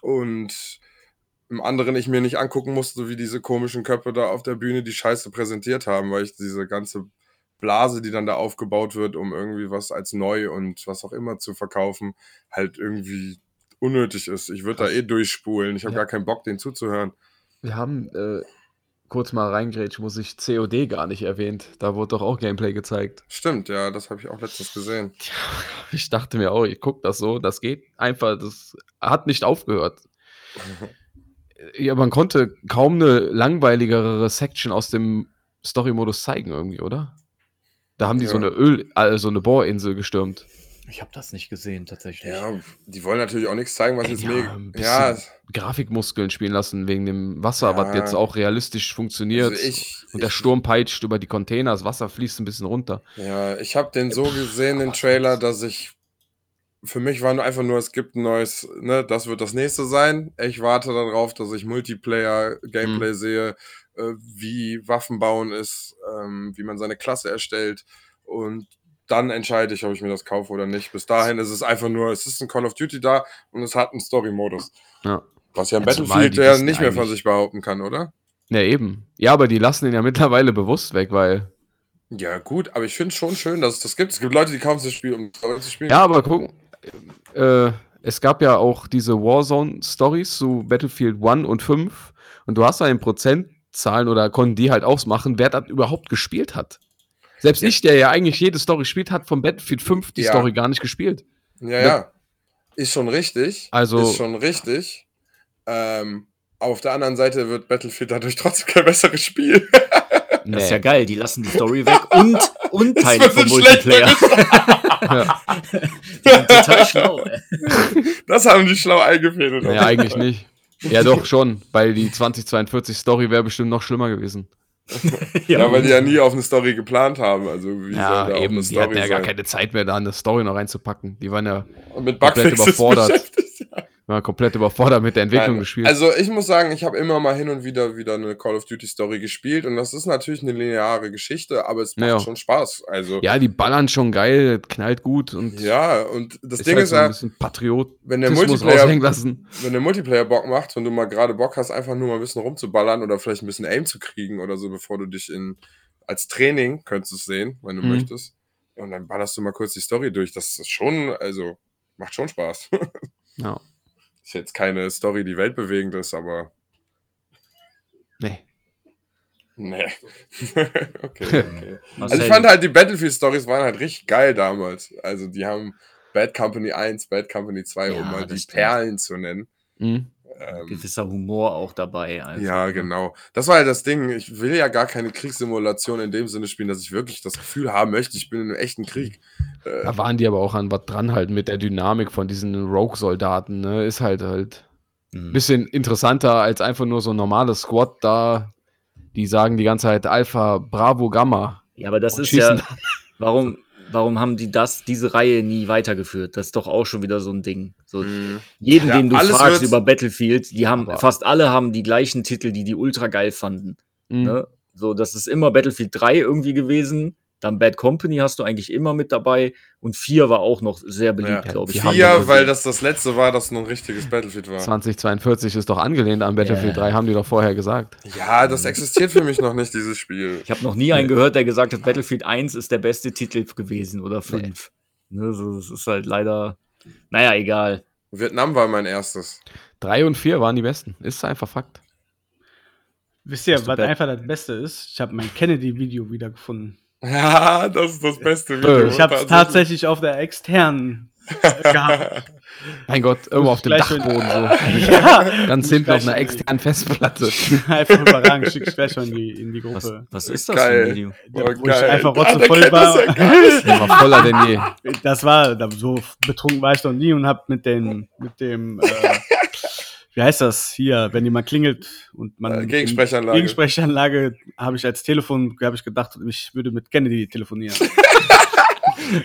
und im anderen ich mir nicht angucken musste, wie diese komischen Köpfe da auf der Bühne die Scheiße präsentiert haben, weil ich diese ganze Blase, die dann da aufgebaut wird, um irgendwie was als neu und was auch immer zu verkaufen, halt irgendwie unnötig ist. Ich würde da eh durchspulen. Ich habe Ja. gar keinen Bock, denen zuzuhören. Wir haben äh, kurz mal reingrätsch, muss ich COD gar nicht erwähnt. Da wurde doch auch Gameplay gezeigt. Stimmt, ja, das habe ich auch letztens gesehen. Ich dachte mir auch, ich guck das so, das geht einfach, das hat nicht aufgehört. Ja, man konnte kaum eine langweiligere Section aus dem Story-Modus zeigen irgendwie, oder? Da haben die so Ja. eine Öl, also so eine Bohrinsel gestürmt. Ich habe das nicht gesehen, tatsächlich. Ja, die wollen natürlich auch nichts zeigen, was Ey, jetzt ja, mega. Ja, Grafikmuskeln spielen lassen wegen dem Wasser, was Ja. jetzt auch realistisch funktioniert. also ich, und der ich- Sturm peitscht über die Container, das Wasser fließt ein bisschen runter. Ja, ich habe den so gesehen, den was Trailer, dass ich. Für mich war nur einfach nur, es gibt ein neues, ne, das wird das nächste sein. Ich warte darauf, dass ich Multiplayer-Gameplay sehe, äh, wie Waffen bauen ist, ähm, wie man seine Klasse erstellt. Und dann entscheide ich, ob ich mir das kaufe oder nicht. Bis dahin ist es einfach nur, es ist ein Call of Duty da und es hat einen Story-Modus. Ja. Was ja im zumal Battlefield ja nicht mehr von sich behaupten kann, oder? Ja, eben. Ja, aber die lassen ihn ja mittlerweile bewusst weg, weil. Ja, gut, aber ich finde es schon schön, dass es das gibt. Es gibt Leute, die kaufen sich das Spiel, um zu spielen. Ja, aber guck, äh, es gab ja auch diese Warzone-Stories zu Battlefield 1 und 5 und du hast da in Prozentzahlen oder konnten die halt ausmachen, wer das überhaupt gespielt hat. Selbst Ja. ich, der ja eigentlich jede Story spielt, hat von Battlefield 5 die Ja. Story gar nicht gespielt. Ja, ja. Ist schon richtig. Also- Ist schon richtig. Ähm, auf der anderen Seite wird Battlefield dadurch trotzdem kein besseres Spiel. Das ist ja geil, die lassen die Story weg und, und Teile vom Multiplayer. Ja. die sind total schlau, ey. Das haben die schlau eingefädelt. Nee, eigentlich nicht. Ja, doch schon, weil die 2042 Story wäre bestimmt noch schlimmer gewesen. Ja, weil die ja nie auf eine Story geplant haben. Also wie Ja, eben, die hatten ja gar sein? keine Zeit mehr, da eine Story noch reinzupacken. Die waren ja mit komplett Bugfixes überfordert. beschäftigt. Waren komplett überfordert mit der Entwicklung des Spiels. Also ich muss sagen, ich habe immer mal hin und wieder wieder eine Call of Duty Story gespielt und das ist natürlich eine lineare Geschichte, aber es macht Ja. schon Spaß. Also ja, die ballern schon geil, knallt gut und ja, und das ist Ding halt ist so ja, bisschen Patriot wenn der Multiplayer lassen. wenn der Multiplayer Bock macht und du mal gerade Bock hast, einfach nur mal ein bisschen rumzuballern oder vielleicht ein bisschen Aim zu kriegen oder so, bevor du dich in als Training könntest du es sehen, wenn du Mhm. möchtest. Und dann ballerst du mal kurz die Story durch. Das ist schon, also macht schon Spaß. Ja. Ist jetzt keine Story, die weltbewegend ist, aber Nee. nee. okay, okay. Marcel, Also ich fand halt, die Battlefield-Stories waren halt richtig geil damals. Also die haben Bad Company 1, Bad Company 2, Ja, um mal die stimmt. Perlen zu nennen. Mhm. Ähm, Gewisser Humor auch dabei. einfach, ja, ne? genau. Das war ja das Ding. Ich will ja gar keine Kriegssimulation in dem Sinne spielen, dass ich wirklich das Gefühl haben möchte, ich bin in einem echten Krieg. Äh, Da waren die aber auch an was dran halt mit der Dynamik von diesen Rogue-Soldaten, ne? Ist halt halt ein Mhm. bisschen interessanter als einfach nur so ein normales Squad da. Die sagen die ganze Zeit Alpha, Bravo, Gamma. Ja, aber das ist ja. Warum, warum haben die das, diese Reihe nie weitergeführt? Das ist doch auch schon wieder so ein Ding. So, mh. jeden, Ja, den du fragst über Battlefield, die haben, Aber- fast alle haben die gleichen Titel, die die ultra geil fanden. Mhm. Ne? So, das ist immer Battlefield 3 irgendwie gewesen. Dann Bad Company hast du eigentlich immer mit dabei. Und 4 war auch noch sehr beliebt, Ja, glaube ich. die haben Vier, aber- weil das das letzte war, das noch ein richtiges Battlefield war. 2042 ist doch angelehnt an Battlefield Ja. 3, haben die doch vorher gesagt. Ja, das existiert für mich noch nicht, dieses Spiel. Ich habe noch nie einen gehört, der gesagt hat, Battlefield 1 ist der beste Titel gewesen oder 5. Ne, so, das ist halt leider. Naja, egal. Vietnam war mein erstes. 3 und 4 waren die besten. Ist einfach Fakt. Wisst ihr, was einfach das Beste ist? Ich habe mein Kennedy-Video wiedergefunden. Ja, das ist das beste Video. Ich habe es tatsächlich auf der externen gehabt. Mein Gott, irgendwo auf dem Dachboden so. ja, Ganz hinten auf einer externen Festplatte. einfach überragend. Schick ich gleich schon in die, in die Was, Gruppe. was ist das Geil. für ein Video? Oh, wo ich geil. einfach Ah, der rotzevoll das war. ja. Der war voller denn je. Das war, da- so betrunken war ich noch nie und hab mit dem, mit dem, äh, wie heißt das hier, wenn jemand klingelt und man. Äh, Gegensprechanlage. Gegensprechanlage habe ich als Telefon, habe ich gedacht, ich würde mit Kennedy telefonieren.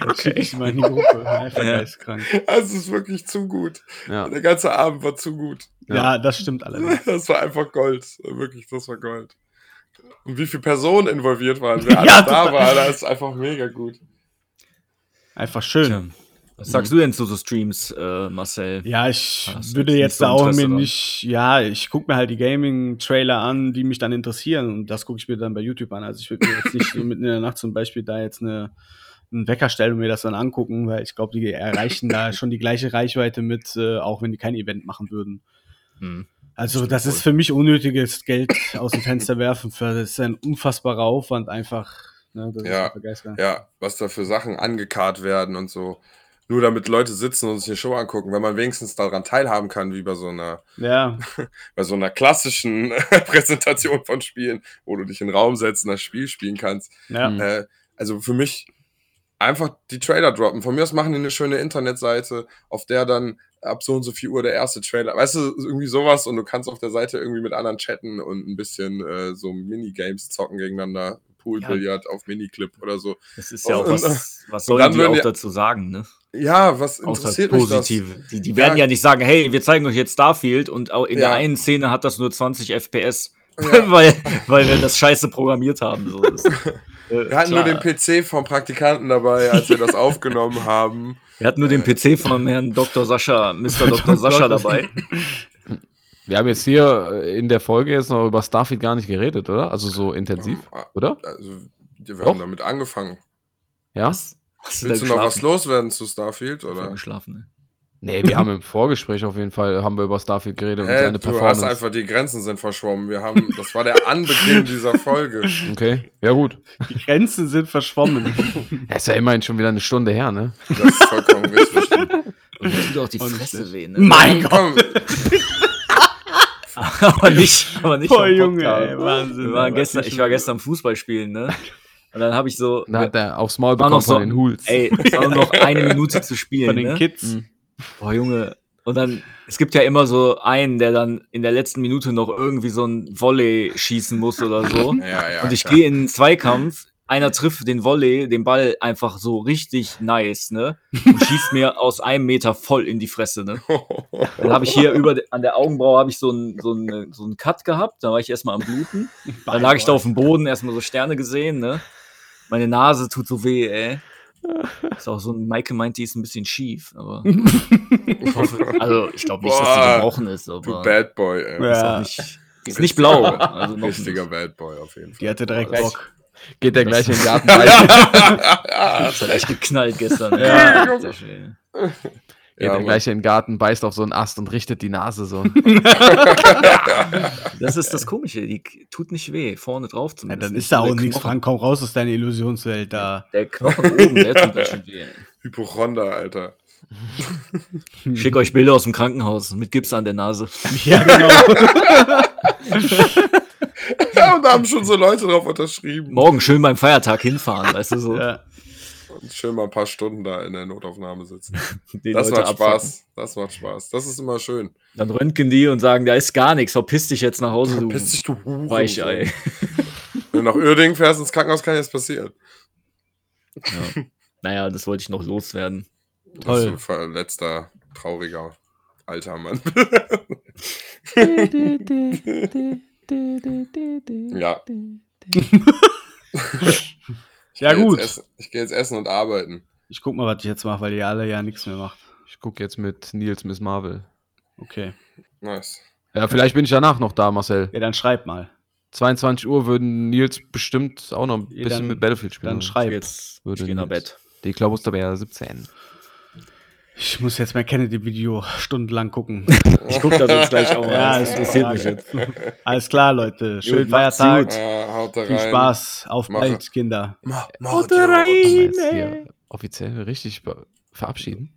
Das schicke ich mal in die Gruppe. Einfach Ja. geistkrank. Das ist wirklich zu gut. Ja. Der ganze Abend war zu gut. Ja. das stimmt allerdings. Das war einfach Gold. Wirklich, das war Gold. Und wie viele Personen involviert waren, wer alles Ja, da war, das ist einfach mega gut. Einfach schön. Was sagst du denn zu so Streams, äh, Marcel? Ja, ich Hast würde jetzt so da auch mir nicht, ja, ich gucke mir halt die Gaming-Trailer an, die mich dann interessieren und das gucke ich mir dann bei YouTube an. Also ich würde mir jetzt nicht so mitten in der Nacht zum Beispiel da jetzt eine, einen Wecker stellen und mir das dann angucken, weil ich glaube, die erreichen da schon die gleiche Reichweite mit, äh, auch wenn die kein Event machen würden. Hm. Also das ist für mich unnötiges Geld aus dem Fenster werfen. Für, das ist ein unfassbarer Aufwand einfach. Ne, das Ja. Ja, was da für Sachen angekarrt werden und so. Nur damit Leute sitzen und sich eine Show angucken, wenn man wenigstens daran teilhaben kann, wie bei so einer, ja. bei so einer klassischen Präsentation von Spielen, wo du dich in den Raum setzt und das Spiel spielen kannst. ja. Mhm. Äh, also für mich einfach die Trailer droppen. Von mir aus machen die eine schöne Internetseite, auf der dann ab so und so viel Uhr der erste Trailer, weißt du, irgendwie sowas und du kannst auf der Seite irgendwie mit anderen chatten und ein bisschen äh, so Minigames zocken gegeneinander. Poolbillard auf Miniclip oder so. Das ist ja auch Und- was, was sollen die auch ja- dazu sagen, ne? Ja, was interessiert mich das? Die, die werden Ja. ja nicht sagen, hey, wir zeigen euch jetzt Starfield und auch in Ja. der einen Szene hat das nur 20 FPS, Ja. weil, weil wir das scheiße programmiert haben. So. Das, äh, Wir hatten nur den PC vom Praktikanten dabei, als wir das aufgenommen haben. wir hatten nur den PC von Herrn Dr. Sascha, Mr. Dr. Sascha dabei. Wir haben jetzt hier äh, in der Folge jetzt noch über Starfield gar nicht geredet, oder? Also so intensiv, oder? Also, wir Doch. haben damit angefangen. Ja? Was? Hast Willst du noch was loswerden zu Starfield? Oder? Oder? geschlafen, ne? Nee, wir haben im Vorgespräch auf jeden Fall haben wir über Starfield geredet und Hä, seine du hast Performance. einfach, die Grenzen sind verschwommen. Wir haben, das war der Anbeginn dieser Folge. Okay, ja gut. Die Grenzen sind verschwommen. Ja, ist ja immerhin schon wieder eine Stunde her, ne? Das ist vollkommen richtig. Und tut auch die Fresse das- weh, ne? mein Gott! Aber nicht, aber nicht Boah, Junge, ey, Wahnsinn. Wir waren gestern, ich war gestern Fußball spielen, ne? Und dann habe ich so, Da hat er aufs Maul war noch bekommen so, von den Hools. ey, es war nur noch eine Minute zu spielen, Von den ne? Kids. Mhm. Boah, Junge. Und dann, es gibt ja immer so einen, der dann in der letzten Minute noch irgendwie so ein Volley schießen muss oder so. ja, ja. Und ich gehe in einen Zweikampf, einer trifft den Volley, den Ball einfach so richtig nice, ne? Und schießt mir aus einem Meter voll in die Fresse, ne? Dann habe ich hier über an der Augenbraue habe ich so einen so einen- so einen Cut gehabt, da war ich erstmal am Bluten. Dann lag ich da auf dem Boden, erstmal so Sterne gesehen, ne? Meine Nase tut so weh, ey. Ist auch so ein, Maike meint, die ist ein bisschen schief, aber ich hoffe, also ich glaube nicht, dass die Boah, gebrochen ist, Du aber Bad Boy, ey. Ja. ist auch nicht, ist nicht blau. Also noch Richtiger nicht. Bad Boy auf jeden Fall. Die hatte direkt. Bock. Geht der gleich in den Garten ja, beißen, Das hat echt geknallt gestern. ey. Ja. Alter Schwede. geht der Mann. gleich in den Garten, beißt auf so einen Ast und richtet die Nase so. Das ist das Komische, die tut nicht weh, vorne drauf Ja, zumindest. dann ist da auch nichts, Frank. Komm raus aus deiner Illusionswelt da. Der Knochen oben, der tut schon weh. Hypochonder, Alter. Ich schicke euch Bilder aus dem Krankenhaus mit Gips an der Nase. Ja, genau. Und da haben schon so Leute drauf unterschrieben. Morgen schön beim Feiertag hinfahren, weißt du so. ja. Und schön mal ein paar Stunden da in der Notaufnahme sitzen. Die Das Leute macht abfacken. Spaß. Das macht Spaß. Das ist immer schön. Dann röntgen die und sagen, da ist gar nichts, verpiss dich jetzt nach Hause, du Piss dich, du Hurensohn. Weichei. Wenn du nach Uerdingen fährst ins Krankenhaus, kann jetzt passieren. Ja. Naja, das wollte ich noch loswerden. Das Toll. ist ein verletzter, trauriger, alter Mann. Ja. Ich Ja, gut. Essen, ich gehe jetzt essen und arbeiten. Ich guck mal, was ich jetzt mache, weil ihr alle ja nichts mehr macht. Ich gucke jetzt mit Nils Miss Marvel. Okay. Nice. Ja, vielleicht bin ich danach noch da, Marcel. Ja, dann schreib mal. 22 Uhr würden Nils bestimmt auch noch ein Ja, bisschen dann- mit Battlefield spielen. Dann schreib. Jetzt Würde ich geh nach. Bett. Die Globus dabei 17. Ich muss jetzt mein Kennedy-Video stundenlang gucken. Ich guck das jetzt gleich auch mal. Ja, das ist interessiert mich jetzt. Alles klar, Leute. Schönen Feiertag. gut. Haut da Viel. Spaß. Auf Mache. bald, Kinder. Ma, ma, Haut ja. rein. Jetzt hier offiziell richtig verabschieden.